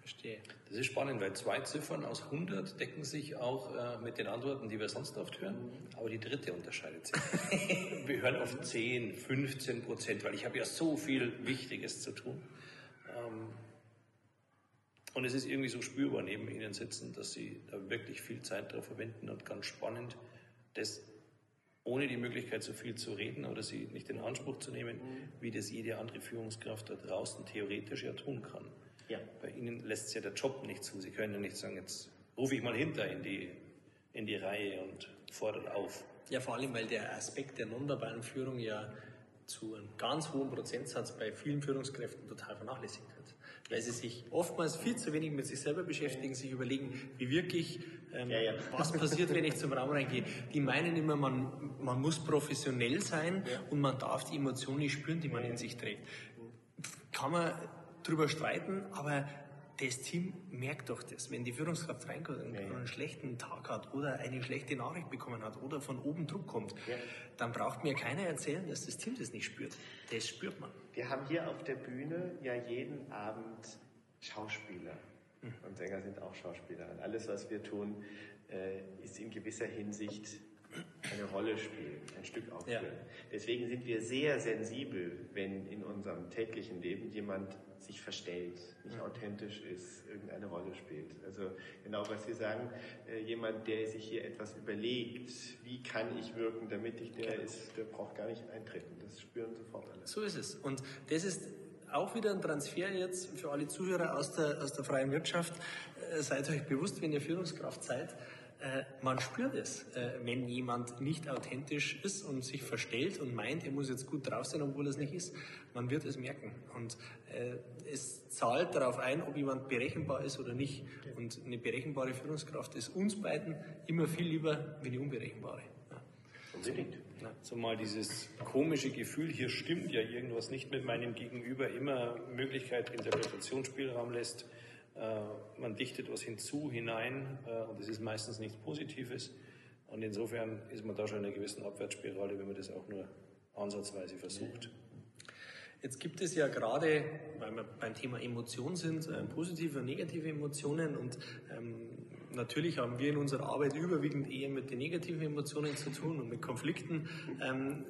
Verstehe. Das ist spannend, weil zwei Ziffern aus 100 decken sich auch äh, mit den Antworten, die wir sonst oft hören, mhm. aber die dritte unterscheidet sich. wir hören oft 10, 15 Prozent, weil ich habe ja so viel Wichtiges zu tun. Ähm, und es ist irgendwie so spürbar neben Ihnen sitzen, dass Sie da wirklich viel Zeit darauf verwenden und ganz spannend, das ohne die Möglichkeit, so viel zu reden oder sie nicht in Anspruch zu nehmen, mhm. wie das jede andere Führungskraft da draußen theoretisch ja tun kann. Ja. Bei Ihnen lässt es ja der Job nicht zu. Sie können ja nicht sagen, jetzt rufe ich mal hinter in die, in die Reihe und fordere auf. Ja, vor allem, weil der Aspekt der nonverbalen Führung ja zu einem ganz hohen Prozentsatz bei vielen Führungskräften total vernachlässigt wird. Weil sie sich oftmals viel zu wenig mit sich selber beschäftigen, sich überlegen, wie wirklich, ähm, ja, ja. was passiert, wenn ich zum Raum reingehe. Die meinen immer, man, man muss professionell sein ja. und man darf die Emotionen nicht spüren, die man in sich trägt. Kann man drüber streiten, aber das Team merkt doch das. Wenn die Führungskraft reinkommt und ja, ja. einen schlechten Tag hat oder eine schlechte Nachricht bekommen hat oder von oben Druck kommt, ja. dann braucht mir keiner erzählen, dass das Team das nicht spürt. Das spürt man. Wir haben hier auf der Bühne ja jeden Abend Schauspieler. Mhm. Und Sänger sind auch Schauspieler. Und alles, was wir tun, äh, ist in gewisser Hinsicht eine Rolle spielen, ein Stück aufführen. Deswegen sind wir sehr sensibel, wenn in unserem täglichen Leben jemand sich verstellt, nicht authentisch ist, irgendeine Rolle spielt. Also genau was Sie sagen, äh, jemand, der sich hier etwas überlegt, wie kann ich wirken, damit ich der genau. ist, der braucht gar nicht eintreten. Das spüren sofort alle. So ist es. Und das ist auch wieder ein Transfer jetzt für alle Zuhörer aus der, aus der freien Wirtschaft. Äh, seid euch bewusst, wenn ihr Führungskraft seid, äh, man spürt es, äh, wenn jemand nicht authentisch ist und sich verstellt und meint, er muss jetzt gut drauf sein, obwohl er es nicht ist. Man wird es merken. Und äh, es zahlt darauf ein, ob jemand berechenbar ist oder nicht. Und eine berechenbare Führungskraft ist uns beiden immer viel lieber wie eine unberechenbare. Ja. Unbedingt. Ja. Zumal dieses komische Gefühl, hier stimmt ja irgendwas nicht mit meinem Gegenüber, immer Möglichkeit, Interpretationsspielraum lässt äh, man dichtet was hinzu, hinein äh, und das ist meistens nichts Positives. Und insofern ist man da schon in einer gewissen Abwärtsspirale, wenn man das auch nur ansatzweise versucht. Jetzt gibt es ja gerade, weil wir beim Thema Emotionen sind, äh, positive und negative Emotionen und ähm, natürlich haben wir in unserer Arbeit überwiegend eher mit den negativen Emotionen zu tun und mit Konflikten. Ähm,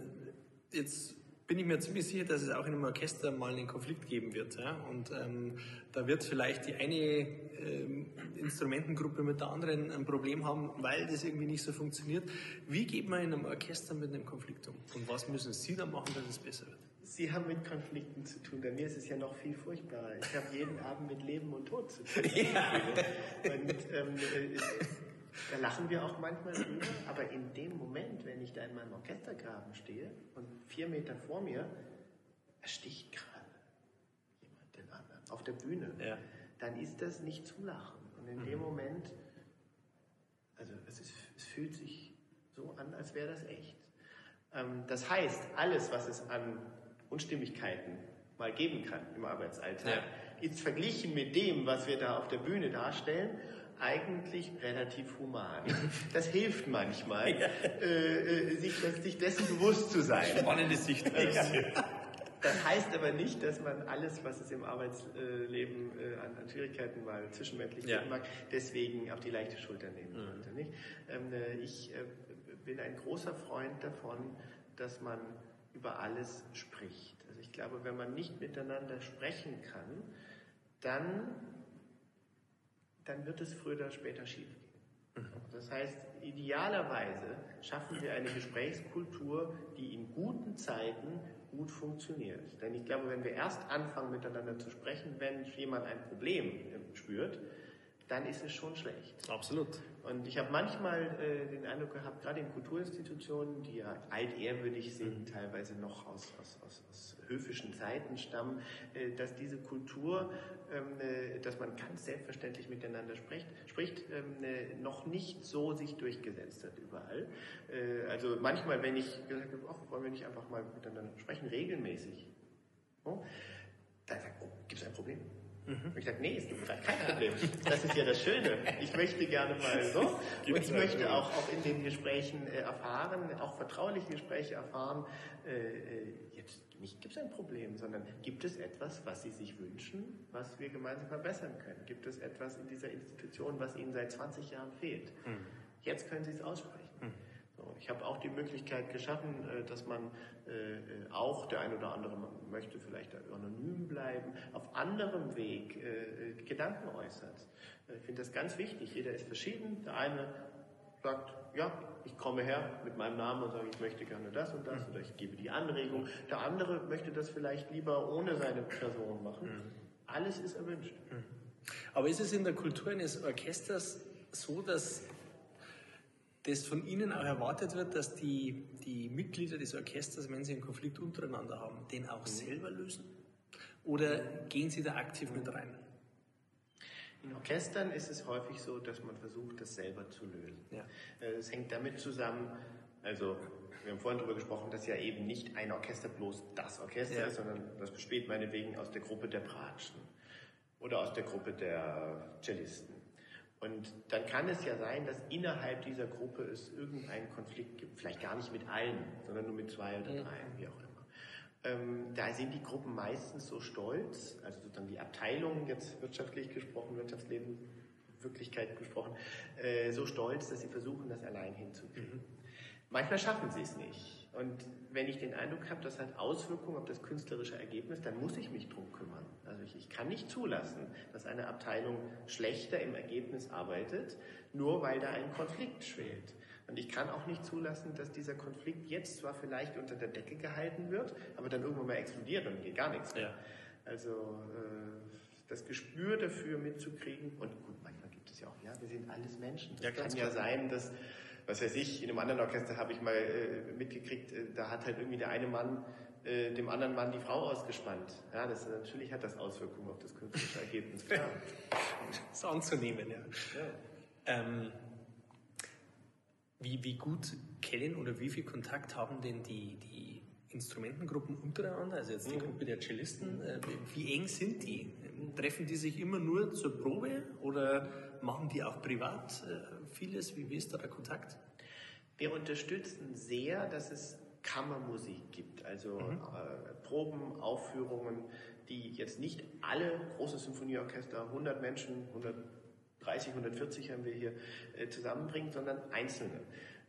jetzt bin ich mir ziemlich sicher, dass es auch in einem Orchester mal einen Konflikt geben wird. Ja? Und ähm, da wird vielleicht die eine ähm, Instrumentengruppe mit der anderen ein Problem haben, weil das irgendwie nicht so funktioniert. Wie geht man in einem Orchester mit einem Konflikt um? Und was müssen Sie da machen, dass es besser wird? Sie haben mit Konflikten zu tun. Bei mir ist es ja noch viel furchtbarer. Ich habe jeden Abend mit Leben und Tod zu tun. Ja. Und ähm, äh, da lachen wir auch manchmal drüber, aber in dem Moment, wenn ich da in meinem Orchestergraben stehe und vier Meter vor mir ersticht gerade jemand den anderen auf der Bühne, ja. dann ist das nicht zu lachen. Und in mhm. dem Moment, also es, ist, es, fühlt sich so an, als wäre das echt. Ähm, das heißt, alles, was es an Unstimmigkeiten mal geben kann im Arbeitsalltag, ja. ist verglichen mit dem, was wir da auf der Bühne darstellen eigentlich relativ human. Das hilft manchmal, ja. äh, äh sich, sich, dessen bewusst zu sein. Spannende Sichtweise. Ja. Das heißt aber nicht, dass man alles, was es im Arbeitsleben äh, an, an Schwierigkeiten mal zwischenmenschlich ja. geben mag, deswegen auf die leichte Schulter nehmen mhm. sollte. Nicht? Ähm, äh, ich äh, bin ein großer Freund davon, dass man über alles spricht. Also ich glaube, wenn man nicht miteinander sprechen kann, dann, dann wird es früher oder später schief gehen. Mhm. Das heißt, idealerweise schaffen wir eine Gesprächskultur, die in guten Zeiten gut funktioniert. Denn ich glaube, wenn wir erst anfangen, miteinander zu sprechen, wenn jemand ein Problem spürt, dann ist es schon schlecht. Absolut. Und ich habe manchmal äh, den Eindruck gehabt, gerade in Kulturinstitutionen, die ja altehrwürdig sind, mhm. teilweise noch aus, aus, aus, aus höfischen Zeiten stammen, äh, dass diese Kultur, ähm, äh, dass man ganz selbstverständlich miteinander spricht, spricht ähm, äh, noch nicht so sich durchgesetzt hat überall. Äh, also manchmal, wenn ich gesagt habe, ach, wollen wir nicht einfach mal miteinander sprechen, regelmäßig, oh, dann sagt, oh, gibt es ein Problem? Mhm. Ich sage, nee, es gibt kein Problem. Das ist ja das Schöne. Ich möchte gerne mal so. Und ich möchte auch, auch in den Gesprächen äh, erfahren, auch vertrauliche Gespräche erfahren, äh, äh jetzt nicht gibt es ein Problem, sondern gibt es etwas, was Sie sich wünschen, was wir gemeinsam verbessern können? Gibt es etwas in dieser Institution, was Ihnen seit 20 Jahren fehlt? Mhm. Jetzt können Sie es aussprechen. Mhm. Ich habe auch die Möglichkeit geschaffen, äh, dass man äh, äh, auch, der ein oder andere möchte vielleicht anonym bleiben, auf anderem Weg Gedanken äußert. Ich finde das ganz wichtig. Jeder ist verschieden. Der eine sagt, ja, ich komme her mit meinem Namen und sage, ich möchte gerne das und das oder ich gebe die Anregung. Der andere möchte das vielleicht lieber ohne seine Person machen. Mhm. Alles ist erwünscht. Mhm. Aber ist es in der Kultur eines Orchesters so, dass das von Ihnen auch erwartet wird, dass die, die Mitglieder des Orchesters, wenn sie einen Konflikt untereinander haben, den auch mhm. selber lösen? Oder gehen Sie da aktiv mit rein? In Orchestern ist es häufig so, dass man versucht, das selber zu lösen. Ja. Es hängt damit zusammen, also wir haben vorhin darüber gesprochen, dass ja eben nicht ein Orchester bloß das Orchester ja. ist, sondern das besteht meinetwegen aus der Gruppe der Bratschen oder aus der Gruppe der Cellisten. Und dann kann es ja sein, dass innerhalb dieser Gruppe es irgendeinen Konflikt gibt. Vielleicht gar nicht mit allen, sondern nur mit zwei oder drei, wie auch immer. Ähm, da sind die Gruppen meistens so stolz, also sozusagen die Abteilungen, jetzt wirtschaftlich gesprochen, Wirtschaftsleben, Wirklichkeit gesprochen, äh, so stolz, dass sie versuchen, das allein hinzukriegen. Mhm. Manchmal schaffen sie es nicht. Und wenn ich den Eindruck habe, das hat Auswirkungen auf das künstlerische Ergebnis, dann muss ich mich drum kümmern. Also ich, ich kann nicht zulassen, dass eine Abteilung schlechter im Ergebnis arbeitet, nur weil da ein Konflikt schwelt. Und ich kann auch nicht zulassen, dass dieser Konflikt jetzt zwar vielleicht unter der Decke gehalten wird, aber dann irgendwann mal explodiert und geht gar nichts mehr. Ja. Also äh, das Gespür dafür mitzukriegen und gut, manchmal gibt es ja auch, ja, wir sind alles Menschen. Es ja, kann ja sein, dass, was weiß ich, in einem anderen Orchester habe ich mal äh, mitgekriegt, äh, da hat halt irgendwie der eine Mann äh, dem anderen Mann die Frau ausgespannt. Ja, das, natürlich hat das Auswirkungen auf das künstlerische Ergebnis. Klar. das ist anzunehmen, ja. ja. Ähm, wie, wie gut kennen oder wie viel Kontakt haben denn die, die Instrumentengruppen untereinander, also jetzt die mhm. Gruppe der Cellisten, äh, wie eng sind die? Treffen die sich immer nur zur Probe oder machen die auch privat äh, vieles? Wie, wie ist da der Kontakt? Wir unterstützen sehr, dass es Kammermusik gibt, also mhm. äh, Proben, Aufführungen, die jetzt nicht alle große Symphonieorchester, 100 Menschen, 100 30, 140 haben wir hier äh, zusammenbringt, sondern einzelne.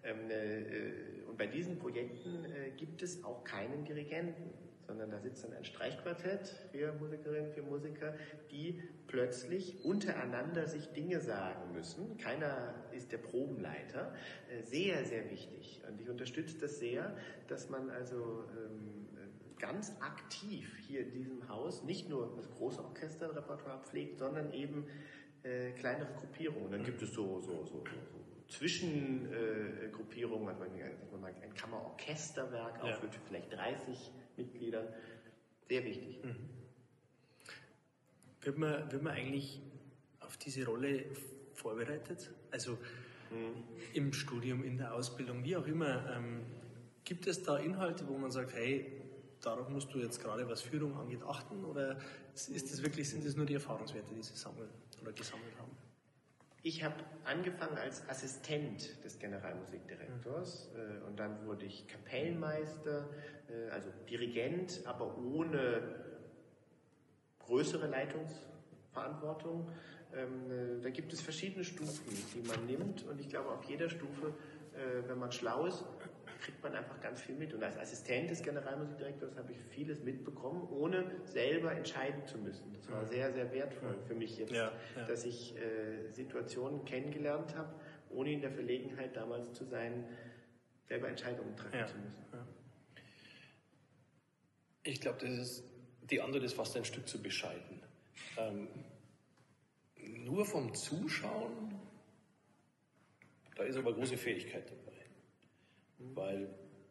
Ähm, äh, und bei diesen Projekten äh, gibt es auch keinen Dirigenten, sondern da sitzt dann ein Streichquartett, vier Musikerinnen, vier Musiker, die plötzlich untereinander sich Dinge sagen müssen. Keiner ist der Probenleiter. Sehr, sehr wichtig. Und ich unterstütze das sehr, dass man also ähm, ganz aktiv hier in diesem Haus nicht nur das große Orchesterrepertoire pflegt, sondern eben äh, kleinere Gruppierungen. Dann gibt es so, so, so, so Zwischengruppierungen, äh, man, man ein Kammerorchesterwerk ja. aufführt für vielleicht 30 Mitgliedern. Sehr wichtig. Mhm. Wird, man, wird man eigentlich auf diese Rolle vorbereitet? Also mhm. im Studium, in der Ausbildung, wie auch immer. Ähm, gibt es da Inhalte, wo man sagt, hey, darauf musst du jetzt gerade, was Führung angeht, achten? Oder ist das wirklich, sind das nur die Erfahrungswerte, die Sie sammeln oder gesammelt haben? Ich habe angefangen als Assistent des Generalmusikdirektors äh, und dann wurde ich Kapellmeister, äh, also Dirigent, aber ohne größere Leitungsverantwortung. Ähm, äh, da gibt es verschiedene Stufen, die man nimmt und ich glaube auf jeder Stufe, äh, wenn man schlau ist, kriegt man einfach ganz viel mit. Und als Assistent des Generalmusikdirektors habe ich vieles mitbekommen, ohne selber entscheiden zu müssen. Das war sehr, sehr wertvoll für mich jetzt, ja, ja. dass ich äh, Situationen kennengelernt habe, ohne in der Verlegenheit damals zu sein, selber Entscheidungen treffen ja. zu müssen. Ich glaube, das ist die andere ist fast ein Stück zu bescheiden. Ähm, nur vom Zuschauen, da ist aber große Fähigkeit dabei. Weil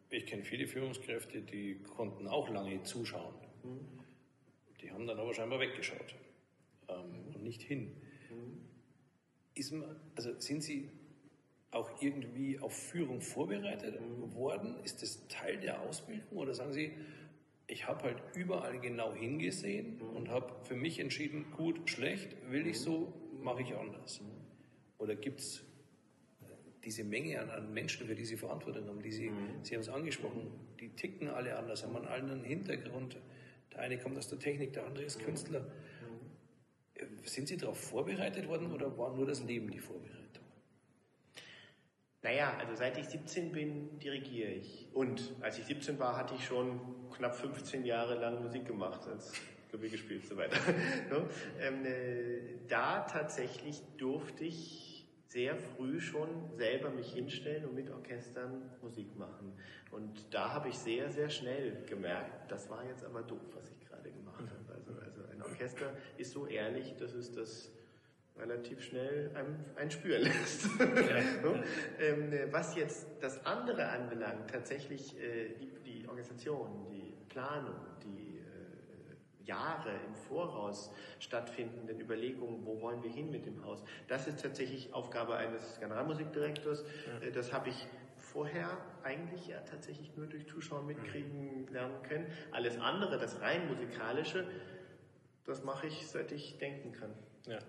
ich kenne viele Führungskräfte, die konnten auch lange zuschauen. Die haben dann aber scheinbar weggeschaut ähm, und nicht hin. Ist also sind Sie auch irgendwie auf Führung vorbereitet worden? Ist das Teil der Ausbildung oder sagen Sie, ich habe halt überall genau hingesehen und habe für mich entschieden, gut, schlecht, will ich so, mache ich anders? Oder gibt es diese Menge an, an, Menschen, für die sie Verantwortung haben, die sie, mhm. sie haben es angesprochen, die ticken alle anders, haben einen anderen Hintergrund. Der eine kommt aus der Technik, der andere ist Künstler. Mhm. Sind Sie darauf vorbereitet worden oder war nur das Leben die Vorbereitung? Naja, also seit ich 17 bin, dirigiere ich. Und als ich 17 war, hatte ich schon knapp 15 Jahre lang Musik gemacht, als Klavier gespielt und so weiter. ähm, äh, da tatsächlich durfte ich sehr früh schon selber mich hinstellen und mit Orchestern Musik machen. Und da habe ich sehr, sehr schnell gemerkt, das war jetzt aber doof, was ich gerade gemacht habe. Also, also ein Orchester ist so ehrlich, dass es das relativ schnell einem, einen spüren lässt. so. ähm, was jetzt das andere anbelangt, tatsächlich äh, die, die Organisation, die Planung, Jahre im Voraus stattfindenden Überlegungen, wo wollen wir hin mit dem Haus. Das ist tatsächlich Aufgabe eines Generalmusikdirektors. Ja. Äh, das habe ich vorher eigentlich ja tatsächlich nur durch Zuschauer mitkriegen lernen können. Alles andere, das rein musikalische, das mache ich, seit ich denken kann. Ja,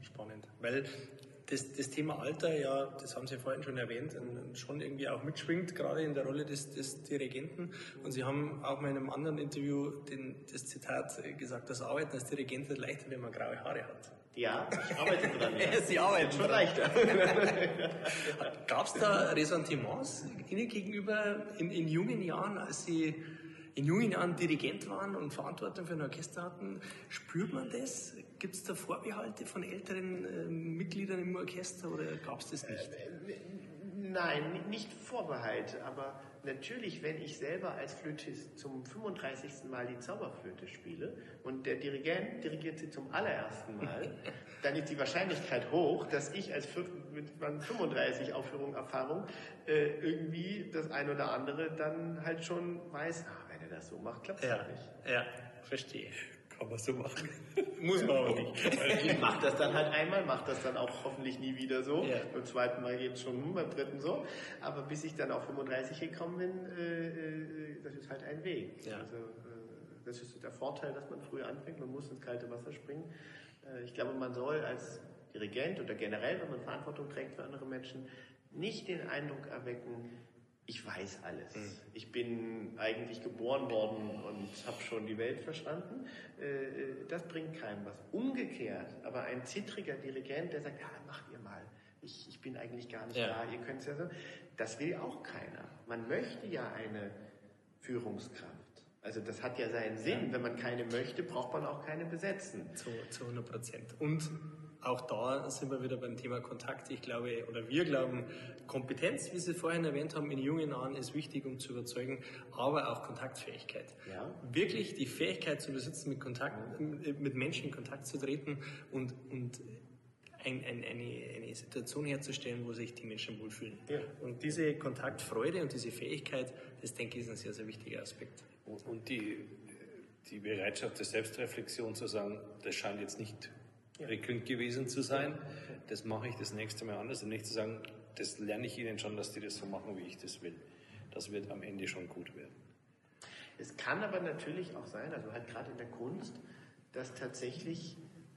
spannend. Weil das, das Thema Alter, ja, das haben Sie vorhin schon erwähnt, schon irgendwie auch mitschwingt, gerade in der Rolle des, des Dirigenten. Und Sie haben auch mal in einem anderen Interview den, das Zitat gesagt, das Arbeiten als Dirigent wird leichter, wenn man graue Haare hat. Ja, ich arbeite dran. Ja. Sie arbeiten schon leichter. Gab es da Ressentiments Ihnen gegenüber in, in jungen Jahren, als Sie in jungen Jahren Dirigent waren und Verantwortung für ein Orchester hatten, spürt man das? Gibt es da Vorbehalte von älteren äh, Mitgliedern im Orchester oder gab es das nicht? Äh, nein, nicht Vorbehalte, aber natürlich, wenn ich selber als Flötist zum 35. Mal die Zauberflöte spiele und der Dirigent dirigiert sie zum allerersten Mal, dann ist die Wahrscheinlichkeit hoch, dass ich als mit 35 Aufführungen Erfahrung äh, irgendwie das ein oder andere dann halt schon weiß, ah, er das so macht, klappt es ja, nicht. Ja, verstehe. Kann man so machen. Muss man aber nicht. ich mache das dann halt einmal, mache das dann auch hoffentlich nie wieder so. Ja. Beim zweiten Mal geht es schon, hm, beim dritten so. Aber bis ich dann auf 35 gekommen bin, äh, äh, das ist halt ein Weg. Ja. Also, äh, das ist der Vorteil, dass man früh anfängt. Man muss ins kalte Wasser springen. Äh, ich glaube, man soll als Dirigent oder generell, wenn man Verantwortung trägt für andere Menschen, nicht den Eindruck erwecken, ich weiß alles. Mhm. Ich bin eigentlich geboren worden und habe schon die Welt verstanden. Äh, äh, das bringt keinem was. Umgekehrt, aber ein zittriger Dirigent, der sagt, ja, macht ihr mal. Ich, ich bin eigentlich gar nicht ja. da, ihr könnt es ja so. Das will auch keiner. Man möchte ja eine Führungskraft. Also das hat ja seinen Sinn. Wenn man keine möchte, braucht man auch keine besetzen. Zu, zu 100 Prozent. Und auch da sind wir wieder beim Thema Kontakt. Ich glaube, oder wir glauben, Kompetenz, wie Sie vorhin erwähnt haben, in jungen Jahren ist wichtig, um zu überzeugen, aber auch Kontaktfähigkeit. Ja. Wirklich die Fähigkeit zu besitzen, mit, Kontakt, mit Menschen in Kontakt zu treten und, und ein, ein, eine, eine, Situation herzustellen, wo sich die Menschen wohlfühlen. Ja. Und diese Kontaktfreude und diese Fähigkeit, das denke ich, ist ein sehr, sehr wichtiger Aspekt. Und die, die Bereitschaft der Selbstreflexion zu sagen, das scheint jetzt nicht prickelnd gewesen zu sein. Das mache ich das nächste Mal anders und nicht zu sagen, das lerne ich Ihnen schon, dass die das so machen, wie ich das will. Das wird am Ende schon gut werden. Es kann aber natürlich auch sein, also halt gerade in der Kunst, dass tatsächlich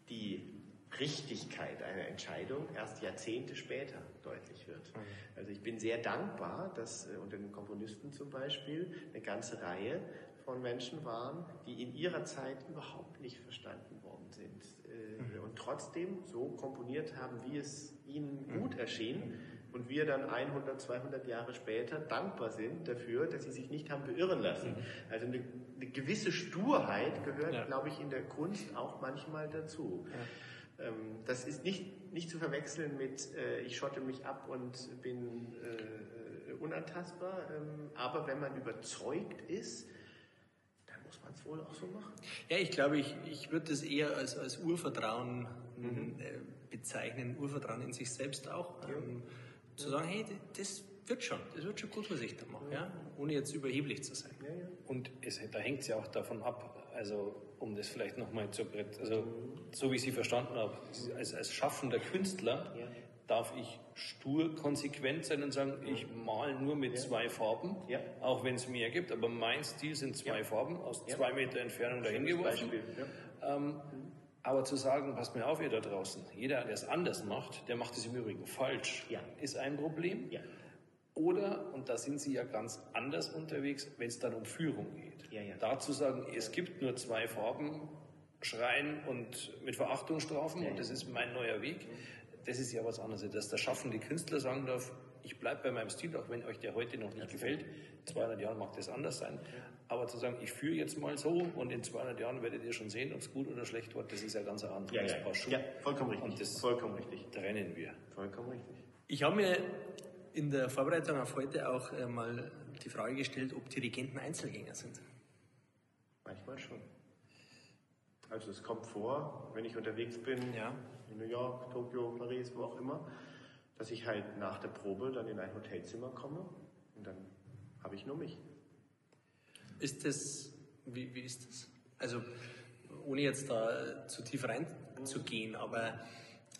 die Richtigkeit einer Entscheidung erst Jahrzehnte später deutlich wird. Mhm. Also ich bin sehr dankbar, dass äh, unter den Komponisten zum Beispiel eine ganze Reihe von Menschen waren, die in ihrer Zeit überhaupt nicht verstanden worden sind äh, mhm. und trotzdem so komponiert haben, wie es ihnen mhm. gut erschien und wir dann 100, 200 Jahre später dankbar sind dafür, dass sie sich nicht haben beirren lassen. Also eine, eine gewisse Sturheit gehört, ja. glaube ich, in der Kunst auch manchmal dazu. Ja. Ähm, das ist nicht, nicht zu verwechseln mit, äh, ich schotte mich ab und bin äh, unantastbar. Ähm, aber wenn man überzeugt ist, man es wohl auch so machen. Ja, ich glaube, ich, ich würde das eher als, als Urvertrauen mhm. äh, bezeichnen, Urvertrauen in sich selbst auch. Ja. Ähm, zu sagen, hey, das wird schon, das wird schon gut, was ich da mache, ja. ja? ohne jetzt überheblich zu sein. Ja, Und es, da hängt es ja auch davon ab, also um das vielleicht nochmal zu, also so wie ich Sie verstanden habe, als, als schaffender Künstler ja. Darf ich stur konsequent sein und sagen, ich male nur mit ja. zwei Farben, ja. auch wenn es mehr gibt, aber mein Stil sind zwei Farben aus zwei Meter Entfernung dahin geworfen. Ähm, aber zu sagen, passt mir auf, ihr da draußen, jeder, der es anders macht, der macht es im Übrigen falsch, ist ein Problem. Oder, und da sind Sie ja ganz anders unterwegs, wenn es dann um Führung geht. Ja, ja. Dazu sagen, es gibt nur zwei Farben, schreien und mit Verachtung strafen, ja, und das ist mein neuer Weg. Das ist ja was anderes, dass der schaffende Künstler sagen darf, ich bleibe bei meinem Stil, auch wenn euch der heute noch nicht gefällt. In 200 Jahren mag das anders sein. Aber zu sagen, ich führe jetzt mal so und in 200 Jahren werdet ihr schon sehen, ob es gut oder schlecht wird, das ist ja ganz anders. Ja, ja. ja, vollkommen richtig. Und das vollkommen richtig. trennen wir. Vollkommen richtig. Ich habe mir in der Vorbereitung auf heute auch äh, mal die Frage gestellt, ob Dirigenten Einzelgänger sind. Manchmal schon. Also es kommt vor, wenn ich unterwegs bin, ja. New York, Tokio, Paris, wo auch immer, dass ich halt nach der Probe dann in ein Hotelzimmer komme und dann habe ich nur mich. Ist das, wie, wie ist das? Also ohne jetzt da zu tief reinzugehen, aber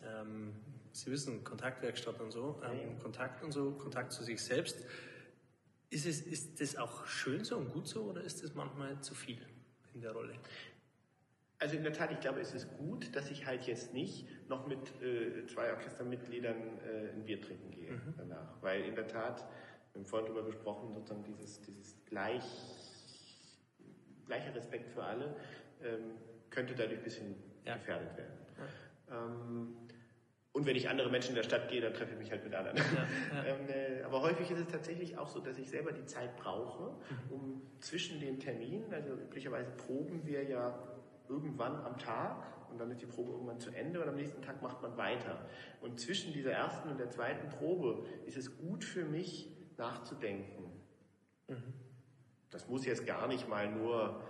ähm, Sie wissen, Kontaktwerkstatt und so, ähm, Kontakt und so, Kontakt zu sich selbst. Ist, es, ist das auch schön so und gut so oder ist das manchmal zu viel in der Rolle? Also in der Tat, ich glaube, es ist gut, dass ich halt jetzt nicht noch mit äh, zwei Orchestermitgliedern äh, ein Bier trinken gehe mhm. danach. Weil in der Tat, wir haben vorhin darüber gesprochen, sozusagen dieses, dieses gleich, gleiche Respekt für alle ähm, könnte dadurch ein bisschen ja. gefährdet werden. Ja. Ähm, und wenn ich andere Menschen in der Stadt gehe, dann treffe ich mich halt mit anderen. Ja, ja. ähm, äh, aber häufig ist es tatsächlich auch so, dass ich selber die Zeit brauche, mhm. um zwischen den Terminen, also üblicherweise proben wir ja irgendwann am Tag und dann ist die Probe irgendwann zu Ende und am nächsten Tag macht man weiter. Und zwischen dieser ersten und der zweiten Probe ist es gut für mich nachzudenken. Mhm. Das muss jetzt gar nicht mal nur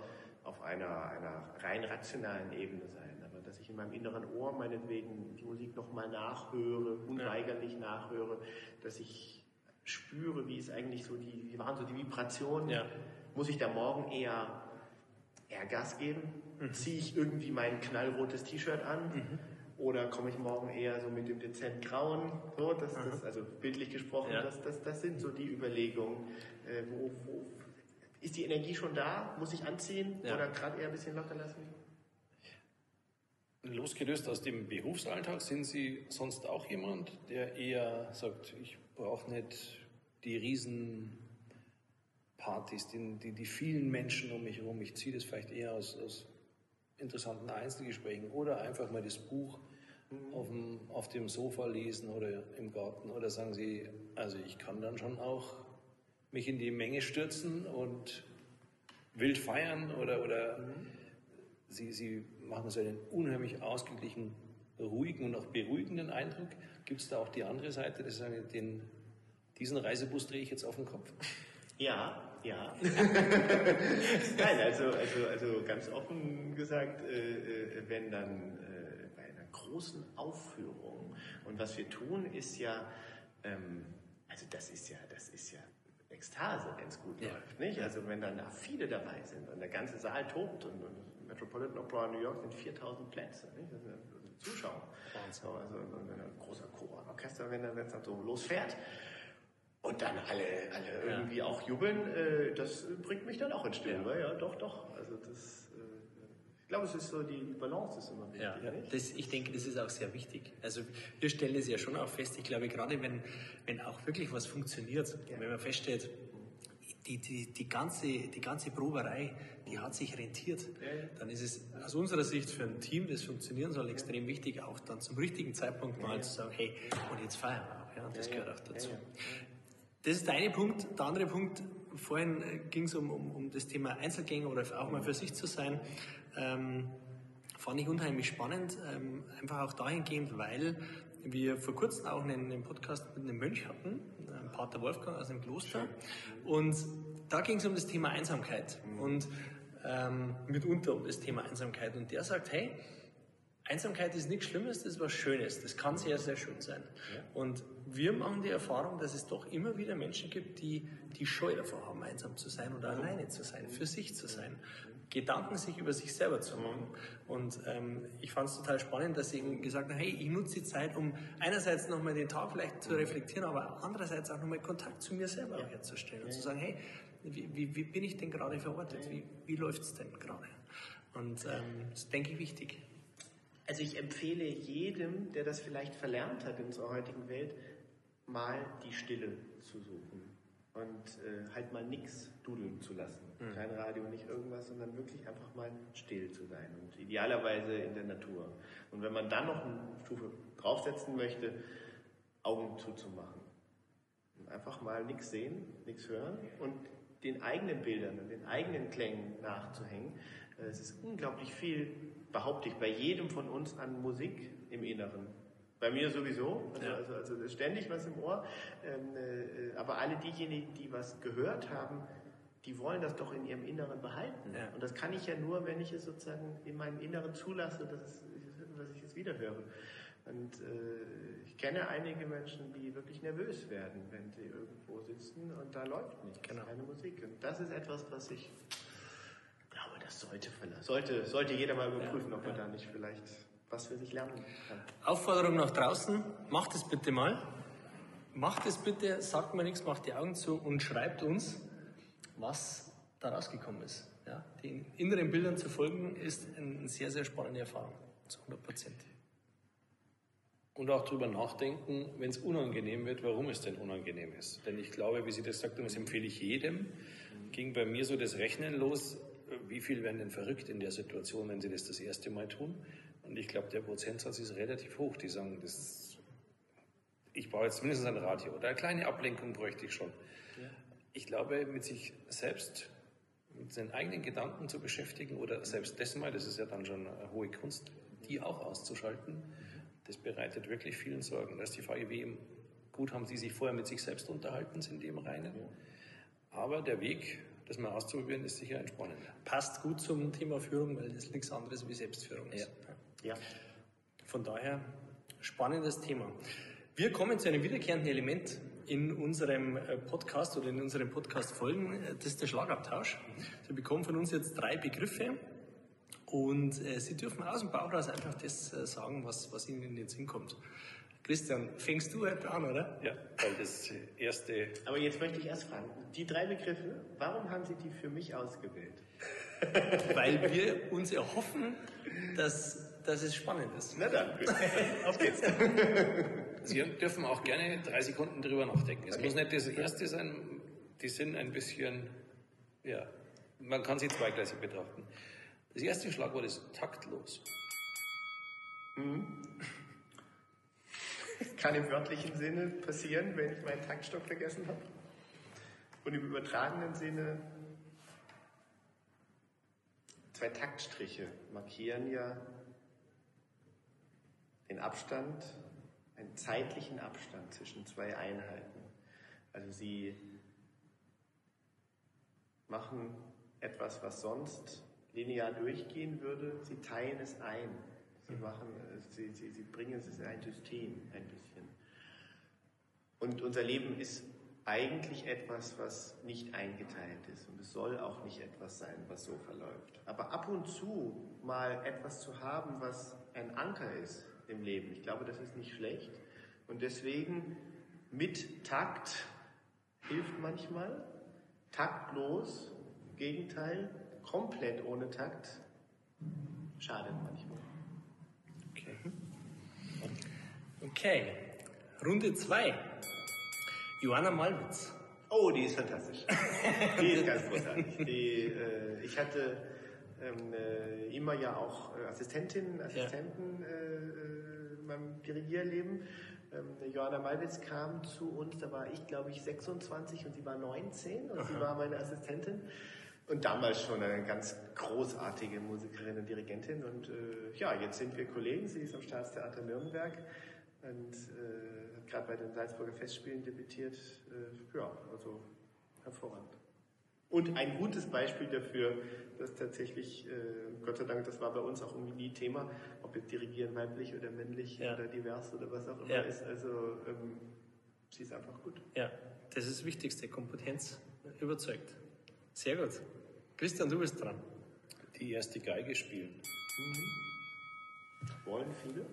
auf einer, einer rein rationalen Ebene sein dass ich in meinem inneren Ohr meinetwegen die Musik nochmal nachhöre, unweigerlich ja. nachhöre, dass ich spüre, wie ist eigentlich so die, wie waren so die Vibrationen. Ja. Muss ich da morgen eher, eher Gas geben? Mhm. Ziehe ich irgendwie mein knallrotes T-Shirt an? Mhm. Oder komme ich morgen eher so mit dem dezent grauen? So, das, mhm. das, also bildlich gesprochen, ja. das, das, das sind so die Überlegungen. Äh, wo, wo, ist die Energie schon da? Muss ich anziehen? Ja. Oder gerade eher ein bisschen locker lassen? Losgelöst aus dem Berufsalltag sind Sie sonst auch jemand, der eher sagt, ich brauche nicht die Riesenpartys, die, die, die vielen Menschen um mich herum. Ich ziehe das vielleicht eher aus, aus interessanten Einzelgesprächen oder einfach mal das Buch auf dem, auf dem Sofa lesen oder im Garten. Oder sagen Sie, also ich kann dann schon auch mich in die Menge stürzen und wild feiern oder, oder mhm. Sie, Sie machen so einen unheimlich ausgeglichen, ruhigen und auch beruhigenden Eindruck. Gibt es da auch die andere Seite, dass sagen, den, diesen Reisebus drehe ich jetzt auf den Kopf? Ja, ja. Nein, also, also, also ganz offen gesagt, äh, äh, wenn dann äh, bei einer großen Aufführung und was wir tun, ist ja, ähm, also das ist ja, das ist ja Ekstase, wenn es gut ja. läuft. Nicht? Also wenn dann da viele dabei sind und der ganze Saal tobt und, und Metropolitan Opera New York sind 4000 Plätze, nicht? Das sind Zuschauer. Also, also ein großer Chor, Orchester, wenn er jetzt so losfährt. Und dann alle, alle irgendwie ja. auch jubeln, äh, das bringt mich dann auch in Stimmung. Ja. ja, doch, doch. Also das, äh, glaube, es ist so, die Balance ist immer wichtig. Ja, das, ich denke, das ist auch sehr wichtig. Also wir stellen es ja schon auch fest, ich glaube, gerade wenn, wenn auch wirklich was funktioniert, ja. wenn man feststellt, die, die, die, ganze, die ganze Proberei, die hat sich rentiert, ja, dann ist es aus unserer Sicht für ein Team, das funktionieren soll, extrem wichtig, auch dann zum richtigen Zeitpunkt mal zu sagen, hey, und jetzt feiern wir auch. Ja, das gehört auch dazu. Das ist der eine Punkt. Der andere Punkt, vorhin ging es um, um, um das Thema Einzelgänger oder auch mal für sich zu sein. Ähm, fand ich unheimlich spannend, ähm, einfach auch dahingehend, weil wir vor kurzem auch einen, einen Podcast mit einem Mönch hatten, einem Pater Wolfgang aus dem Kloster. Und da ging es um das Thema Einsamkeit mhm. und ähm, mitunter um das Thema Einsamkeit. Und der sagt, hey, Einsamkeit ist nichts Schlimmes, das ist was Schönes. Das kann sehr, sehr schön sein. Ja. Und wir machen die Erfahrung, dass es doch immer wieder Menschen gibt, die die Scheu davor haben, einsam zu sein oder alleine zu sein, für sich zu sein. Gedanken sich über sich selber zu machen. Und ähm, ich fand es total spannend, dass sie gesagt haben, hey, ich nutze die Zeit, um einerseits nochmal den Tag vielleicht zu reflektieren, aber andererseits auch nochmal Kontakt zu mir selber ja. herzustellen und zu sagen, hey, wie, wie, wie bin ich denn gerade verortet? Wie, wie läuft es denn gerade? Und ähm, das ist, denke ich, wichtig. Also ich empfehle jedem, der das vielleicht verlernt hat in unserer heutigen Welt, mal die Stille zu suchen und äh, halt mal nichts dudeln zu lassen. Mhm. Kein Radio, nicht irgendwas, sondern wirklich einfach mal still zu sein und idealerweise in der Natur. Und wenn man dann noch eine Stufe draufsetzen möchte, Augen zuzumachen. Und einfach mal nichts sehen, nichts hören und den eigenen Bildern und den eigenen Klängen nachzuhängen. Äh, es ist unglaublich viel behaupte ich, bei jedem von uns an Musik im Inneren. Bei mir sowieso, also, ja. also, also ständig was im Ohr. Ähm, äh, aber alle diejenigen, die was gehört haben, die wollen das doch in ihrem Inneren behalten. Ja. Und das kann ich ja nur, wenn ich es sozusagen in meinem Inneren zulasse, dass, es, dass ich es wieder höre. Und äh, ich kenne einige Menschen, die wirklich nervös werden, wenn sie irgendwo sitzen und da läuft nichts, genau. keine Musik. Und das ist etwas, was ich das sollte, sollte, sollte jeder mal überprüfen, ja, ob er da nicht vielleicht was für sich lernen kann. Aufforderung nach draußen, macht es bitte mal. Macht es bitte, sagt mir nichts, macht die Augen zu und schreibt uns, was da rausgekommen ist. Ja, den inneren Bildern zu folgen, ist eine sehr, sehr spannende Erfahrung, zu 100 Prozent. Und auch darüber nachdenken, wenn es unangenehm wird, warum es denn unangenehm ist. Denn ich glaube, wie Sie das sagten, das empfehle ich jedem, ging bei mir so das Rechnen los, wie viel werden denn verrückt in der Situation, wenn sie das das erste Mal tun? Und ich glaube, der Prozentsatz ist relativ hoch. Die sagen, das ich brauche jetzt mindestens ein Radio oder eine kleine Ablenkung bräuchte ich schon. Ja. Ich glaube, mit sich selbst, mit seinen eigenen Gedanken zu beschäftigen oder selbst das mal, das ist ja dann schon eine hohe Kunst, die auch auszuschalten, das bereitet wirklich vielen Sorgen. Da ist die Frage, wie gut haben sie sich vorher mit sich selbst unterhalten, sind die im Reinen. Ja. Aber der Weg das mal auszuprobieren, ist sicher entspannend. Passt gut zum Thema Führung, weil das nichts anderes wie Selbstführung ist. Ja. ja. Von daher spannendes Thema. Wir kommen zu einem wiederkehrenden Element in unserem äh, Podcast oder in unseren Podcast-Folgen. Das ist der Schlagabtausch. Sie bekommen von uns jetzt drei Begriffe und äh, Sie dürfen aus dem Bauch raus einfach das äh, sagen, was, was Ihnen in den Sinn kommt. Christian, fängst du heute an, oder? Ja, weil das erste. Aber jetzt möchte ich erst fragen, die drei Begriffe, warum haben Sie die für mich ausgewählt? weil wir uns erhoffen, dass, dass es spannend ist. Na dann, auf geht's. Sie dürfen auch gerne drei Sekunden drüber nachdenken. Es okay. muss nicht das erste sein, die sind ein bisschen, ja, man kann sie zweigleisig betrachten. Das erste Schlagwort ist taktlos. Mhm kann im wörtlichen Sinne passieren, wenn ich meinen Taktstock vergessen habe. Und im übertragenen Sinne, zwei Taktstriche markieren ja den Abstand, einen zeitlichen Abstand zwischen zwei Einheiten. Also sie machen etwas, was sonst linear durchgehen würde, sie teilen es ein. Sie, machen, sie, sie, sie bringen es in ein System ein bisschen. Und unser Leben ist eigentlich etwas, was nicht eingeteilt ist. Und es soll auch nicht etwas sein, was so verläuft. Aber ab und zu mal etwas zu haben, was ein Anker ist im Leben, ich glaube, das ist nicht schlecht. Und deswegen mit Takt hilft manchmal. Taktlos, Gegenteil, komplett ohne Takt schadet manchmal. Okay. Okay, Runde 2. Johanna Malwitz. Oh, die ist fantastisch. die ist ganz großartig. Die, äh, ich hatte ähm, äh, immer ja auch äh, Assistentinnen, Assistenten ja. Äh, äh, in meinem Dirigierleben. Ähm, Johanna Malwitz kam zu uns, da war ich glaube ich 26 und sie war 19 und Aha. sie war meine Assistentin. Und damals schon eine ganz großartige Musikerin und Dirigentin. Und äh, ja, jetzt sind wir Kollegen. Sie ist am Staatstheater Nürnberg und äh, hat gerade bei den Salzburger Festspielen debütiert. Äh, ja, also hervorragend. Und ein gutes Beispiel dafür, dass tatsächlich, äh, Gott sei Dank, das war bei uns auch irgendwie nie Thema, ob jetzt Dirigieren weiblich oder männlich ja. oder divers oder was auch immer ja. ist. Also ähm, sie ist einfach gut. Ja, das ist das Wichtigste, Kompetenz überzeugt. Sehr gut. Christian, du bist dran. Die erste Geige spielen. Mhm. Wollen viele?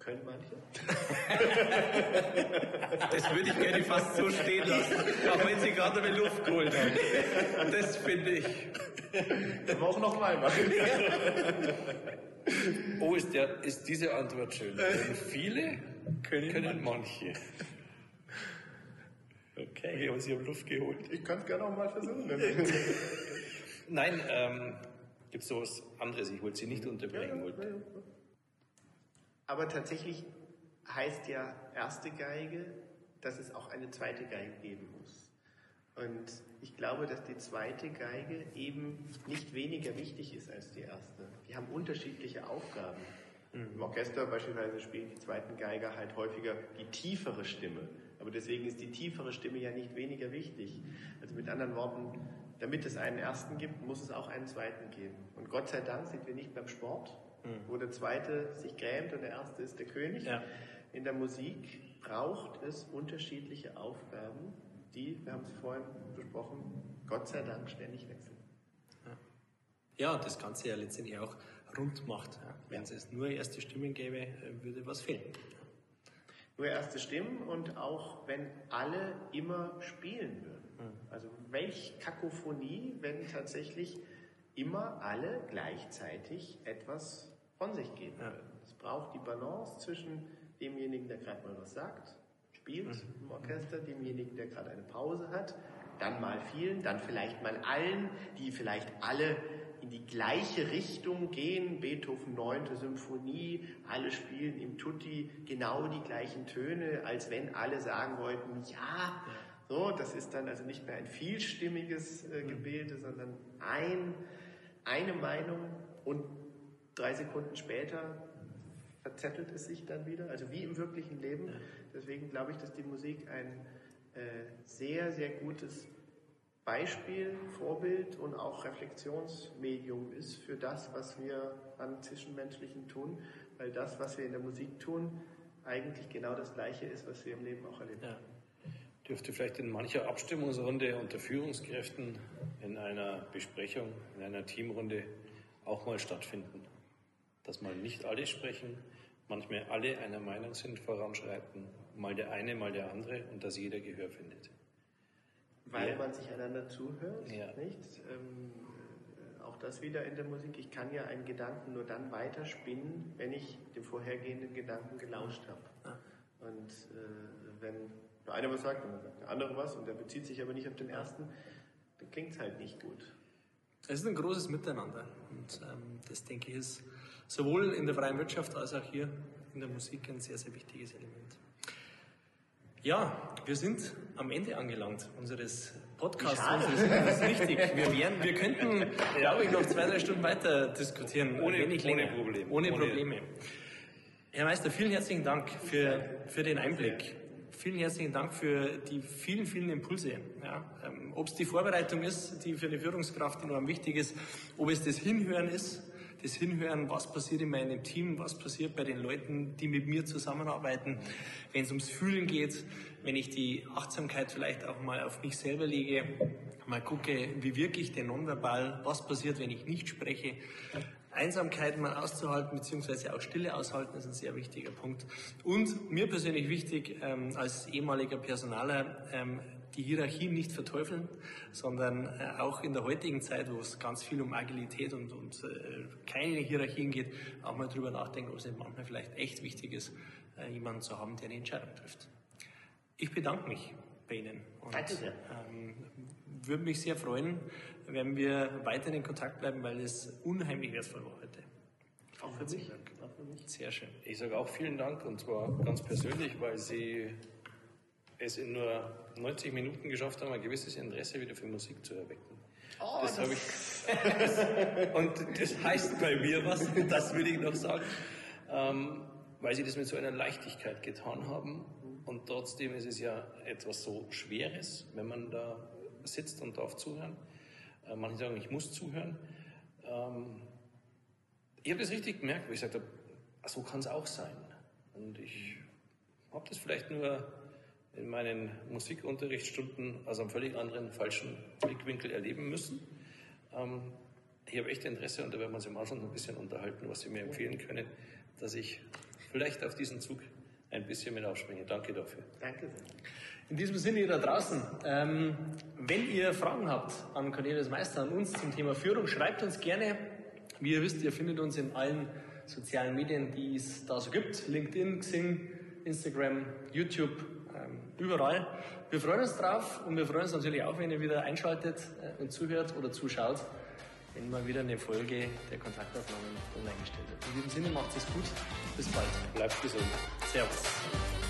Können manche? das würde ich gerne fast so stehen lassen, auch wenn sie gerade eine Luft geholt haben. Das finde ich. Können wir auch nochmal machen. oh, ist, der, ist diese Antwort schön. Denn viele können, können manche. Okay, aber Sie haben Luft geholt. Ich kann es gerne auch mal versuchen. Nein, ähm, gibt es sowas anderes? Ich wollte Sie nicht unterbrechen. Ja, ja, ja, aber tatsächlich heißt ja erste Geige, dass es auch eine zweite Geige geben muss. Und ich glaube, dass die zweite Geige eben nicht weniger wichtig ist als die erste. Die haben unterschiedliche Aufgaben. Mhm. Im Orchester beispielsweise spielen die zweiten Geiger halt häufiger die tiefere Stimme. Aber deswegen ist die tiefere Stimme ja nicht weniger wichtig. Also mit anderen Worten, damit es einen ersten gibt, muss es auch einen zweiten geben. Und Gott sei Dank sind wir nicht beim Sport, mhm. wo der zweite sich grämt und der erste ist der König. Ja. In der Musik braucht es unterschiedliche Aufgaben, die, wir haben es vorhin besprochen, Gott sei Dank ständig wechseln. Ja, das Ganze ja letztendlich auch rund macht. Wenn es nur erste Stimmen gäbe, äh, würde was fehlen. Nur erste Stimmen und auch wenn alle immer spielen würden. Mhm. Also welch Kakophonie, wenn tatsächlich immer alle gleichzeitig etwas von sich geben ja. würden. Es braucht die Balance zwischen demjenigen, der gerade mal was sagt, spielt mhm. im Orchester, demjenigen, der gerade eine Pause hat, dann mal vielen, dann vielleicht mal allen, die vielleicht alle in die gleiche Richtung gehen. Beethoven 9. Symphonie, alle spielen im Tutti genau die gleichen Töne, als wenn alle sagen wollten, ja, so, das ist dann also nicht mehr ein vielstimmiges äh, mhm. Gebilde, sondern ein, eine Meinung und drei Sekunden später verzettelt es sich dann wieder, also wie im wirklichen Leben. Deswegen glaube ich, dass die Musik ein äh, sehr, sehr gutes Beispiel, Vorbild und auch Reflexionsmedium ist für das, was wir an Zwischenmenschlichen tun, weil das, was wir in der Musik tun, eigentlich genau das Gleiche ist, was wir im Leben auch erleben. Ja. Dürfte vielleicht in mancher Abstimmungsrunde unter Führungskräften in einer Besprechung, in einer Teamrunde auch mal stattfinden. Dass mal nicht alle sprechen, manchmal alle einer Meinung sind, voranschreiten, mal der eine, mal der andere und dass jeder Gehör findet. Weil ja. man sich einander zuhört, ja. nicht? Ähm, äh, auch das wieder in der Musik. Ich kann ja einen Gedanken nur dann weiterspinnen, wenn ich dem vorhergehenden Gedanken gelauscht habe. Ah. Und äh, wenn der eine was sagt und dann sagt der andere was und der bezieht sich aber nicht auf den ersten, dann klingt es halt nicht gut. Es ist ein großes Miteinander und ähm, das denke ich ist sowohl in der freien Wirtschaft als auch hier in der Musik ein sehr, sehr wichtiges Element. Ja, wir sind am Ende angelangt unseres Podcasts. Das ist richtig. Wir, wären, wir könnten, glaube ich, noch zwei, drei Stunden weiter diskutieren. Ohne, ohne Probleme. Ohne Probleme. Herr Meister, vielen herzlichen Dank für, für den Einblick. Vielen herzlichen Dank für die vielen, vielen Impulse. Ja, ähm, ob es die Vorbereitung ist, die für eine Führungskraft enorm wichtig ist, ob es das Hinhören ist, das Hinhören, was passiert in meinem Team, was passiert bei den Leuten, die mit mir zusammenarbeiten, wenn es ums Fühlen geht, wenn ich die Achtsamkeit vielleicht auch mal auf mich selber lege, mal gucke, wie wirke ich denn nonverbal, was passiert, wenn ich nicht spreche. Einsamkeit mal auszuhalten, beziehungsweise auch Stille aushalten, ist ein sehr wichtiger Punkt. Und mir persönlich wichtig, ähm, als ehemaliger Personaler, ähm, die Hierarchie nicht verteufeln, sondern äh, auch in der heutigen Zeit, wo es ganz viel um Agilität und, und äh, keine Hierarchien geht, auch mal drüber nachdenken, ob es manchmal vielleicht echt wichtig ist, äh, jemanden zu haben, der eine Entscheidung trifft. Ich bedanke mich bei Ihnen. Und, Danke sehr. Ähm, würde mich sehr freuen, wenn wir weiter in Kontakt bleiben, weil es unheimlich wertvoll war heute. Auch für mich. Auch für mich. Sehr schön. Ich sage auch vielen Dank und zwar ganz persönlich, weil Sie es in nur 90 Minuten geschafft haben, ein gewisses Interesse wieder für Musik zu erwecken. Oh, das, das habe ich. und das heißt bei mir was, das würde ich noch sagen. Ähm, weil sie das mit so einer Leichtigkeit getan haben. Und trotzdem ist es ja etwas so Schweres, wenn man da sitzt und darf zuhören. Äh, manche sagen, ich muss zuhören. Ähm, ich habe das richtig gemerkt, wo ich gesagt habe, so kann es auch sein. Und ich habe das vielleicht nur in meinen Musikunterrichtsstunden aus einem völlig anderen, falschen Blickwinkel erleben müssen. Ähm, ich habe echt Interesse und da werden wir uns Anfang noch ein bisschen unterhalten, was Sie mir empfehlen können, dass ich vielleicht auf diesen Zug ein bisschen mit aufspringe. Danke dafür. Danke sehr. In diesem Sinne, ihr da draußen, ähm, wenn ihr Fragen habt an Cornelius Meister, an uns zum Thema Führung, schreibt uns gerne. Wie ihr wisst, ihr findet uns in allen sozialen Medien, die es da so gibt. LinkedIn, Xing, Instagram, YouTube, überall. Wir freuen uns drauf und wir freuen uns natürlich auch, wenn ihr wieder einschaltet äh, und zuhört oder zuschaut, wenn mal wieder eine Folge der Kontaktaufnahmen online gestellt wird. In diesem Sinne macht es gut. Bis bald. Bleibt gesund. Servus.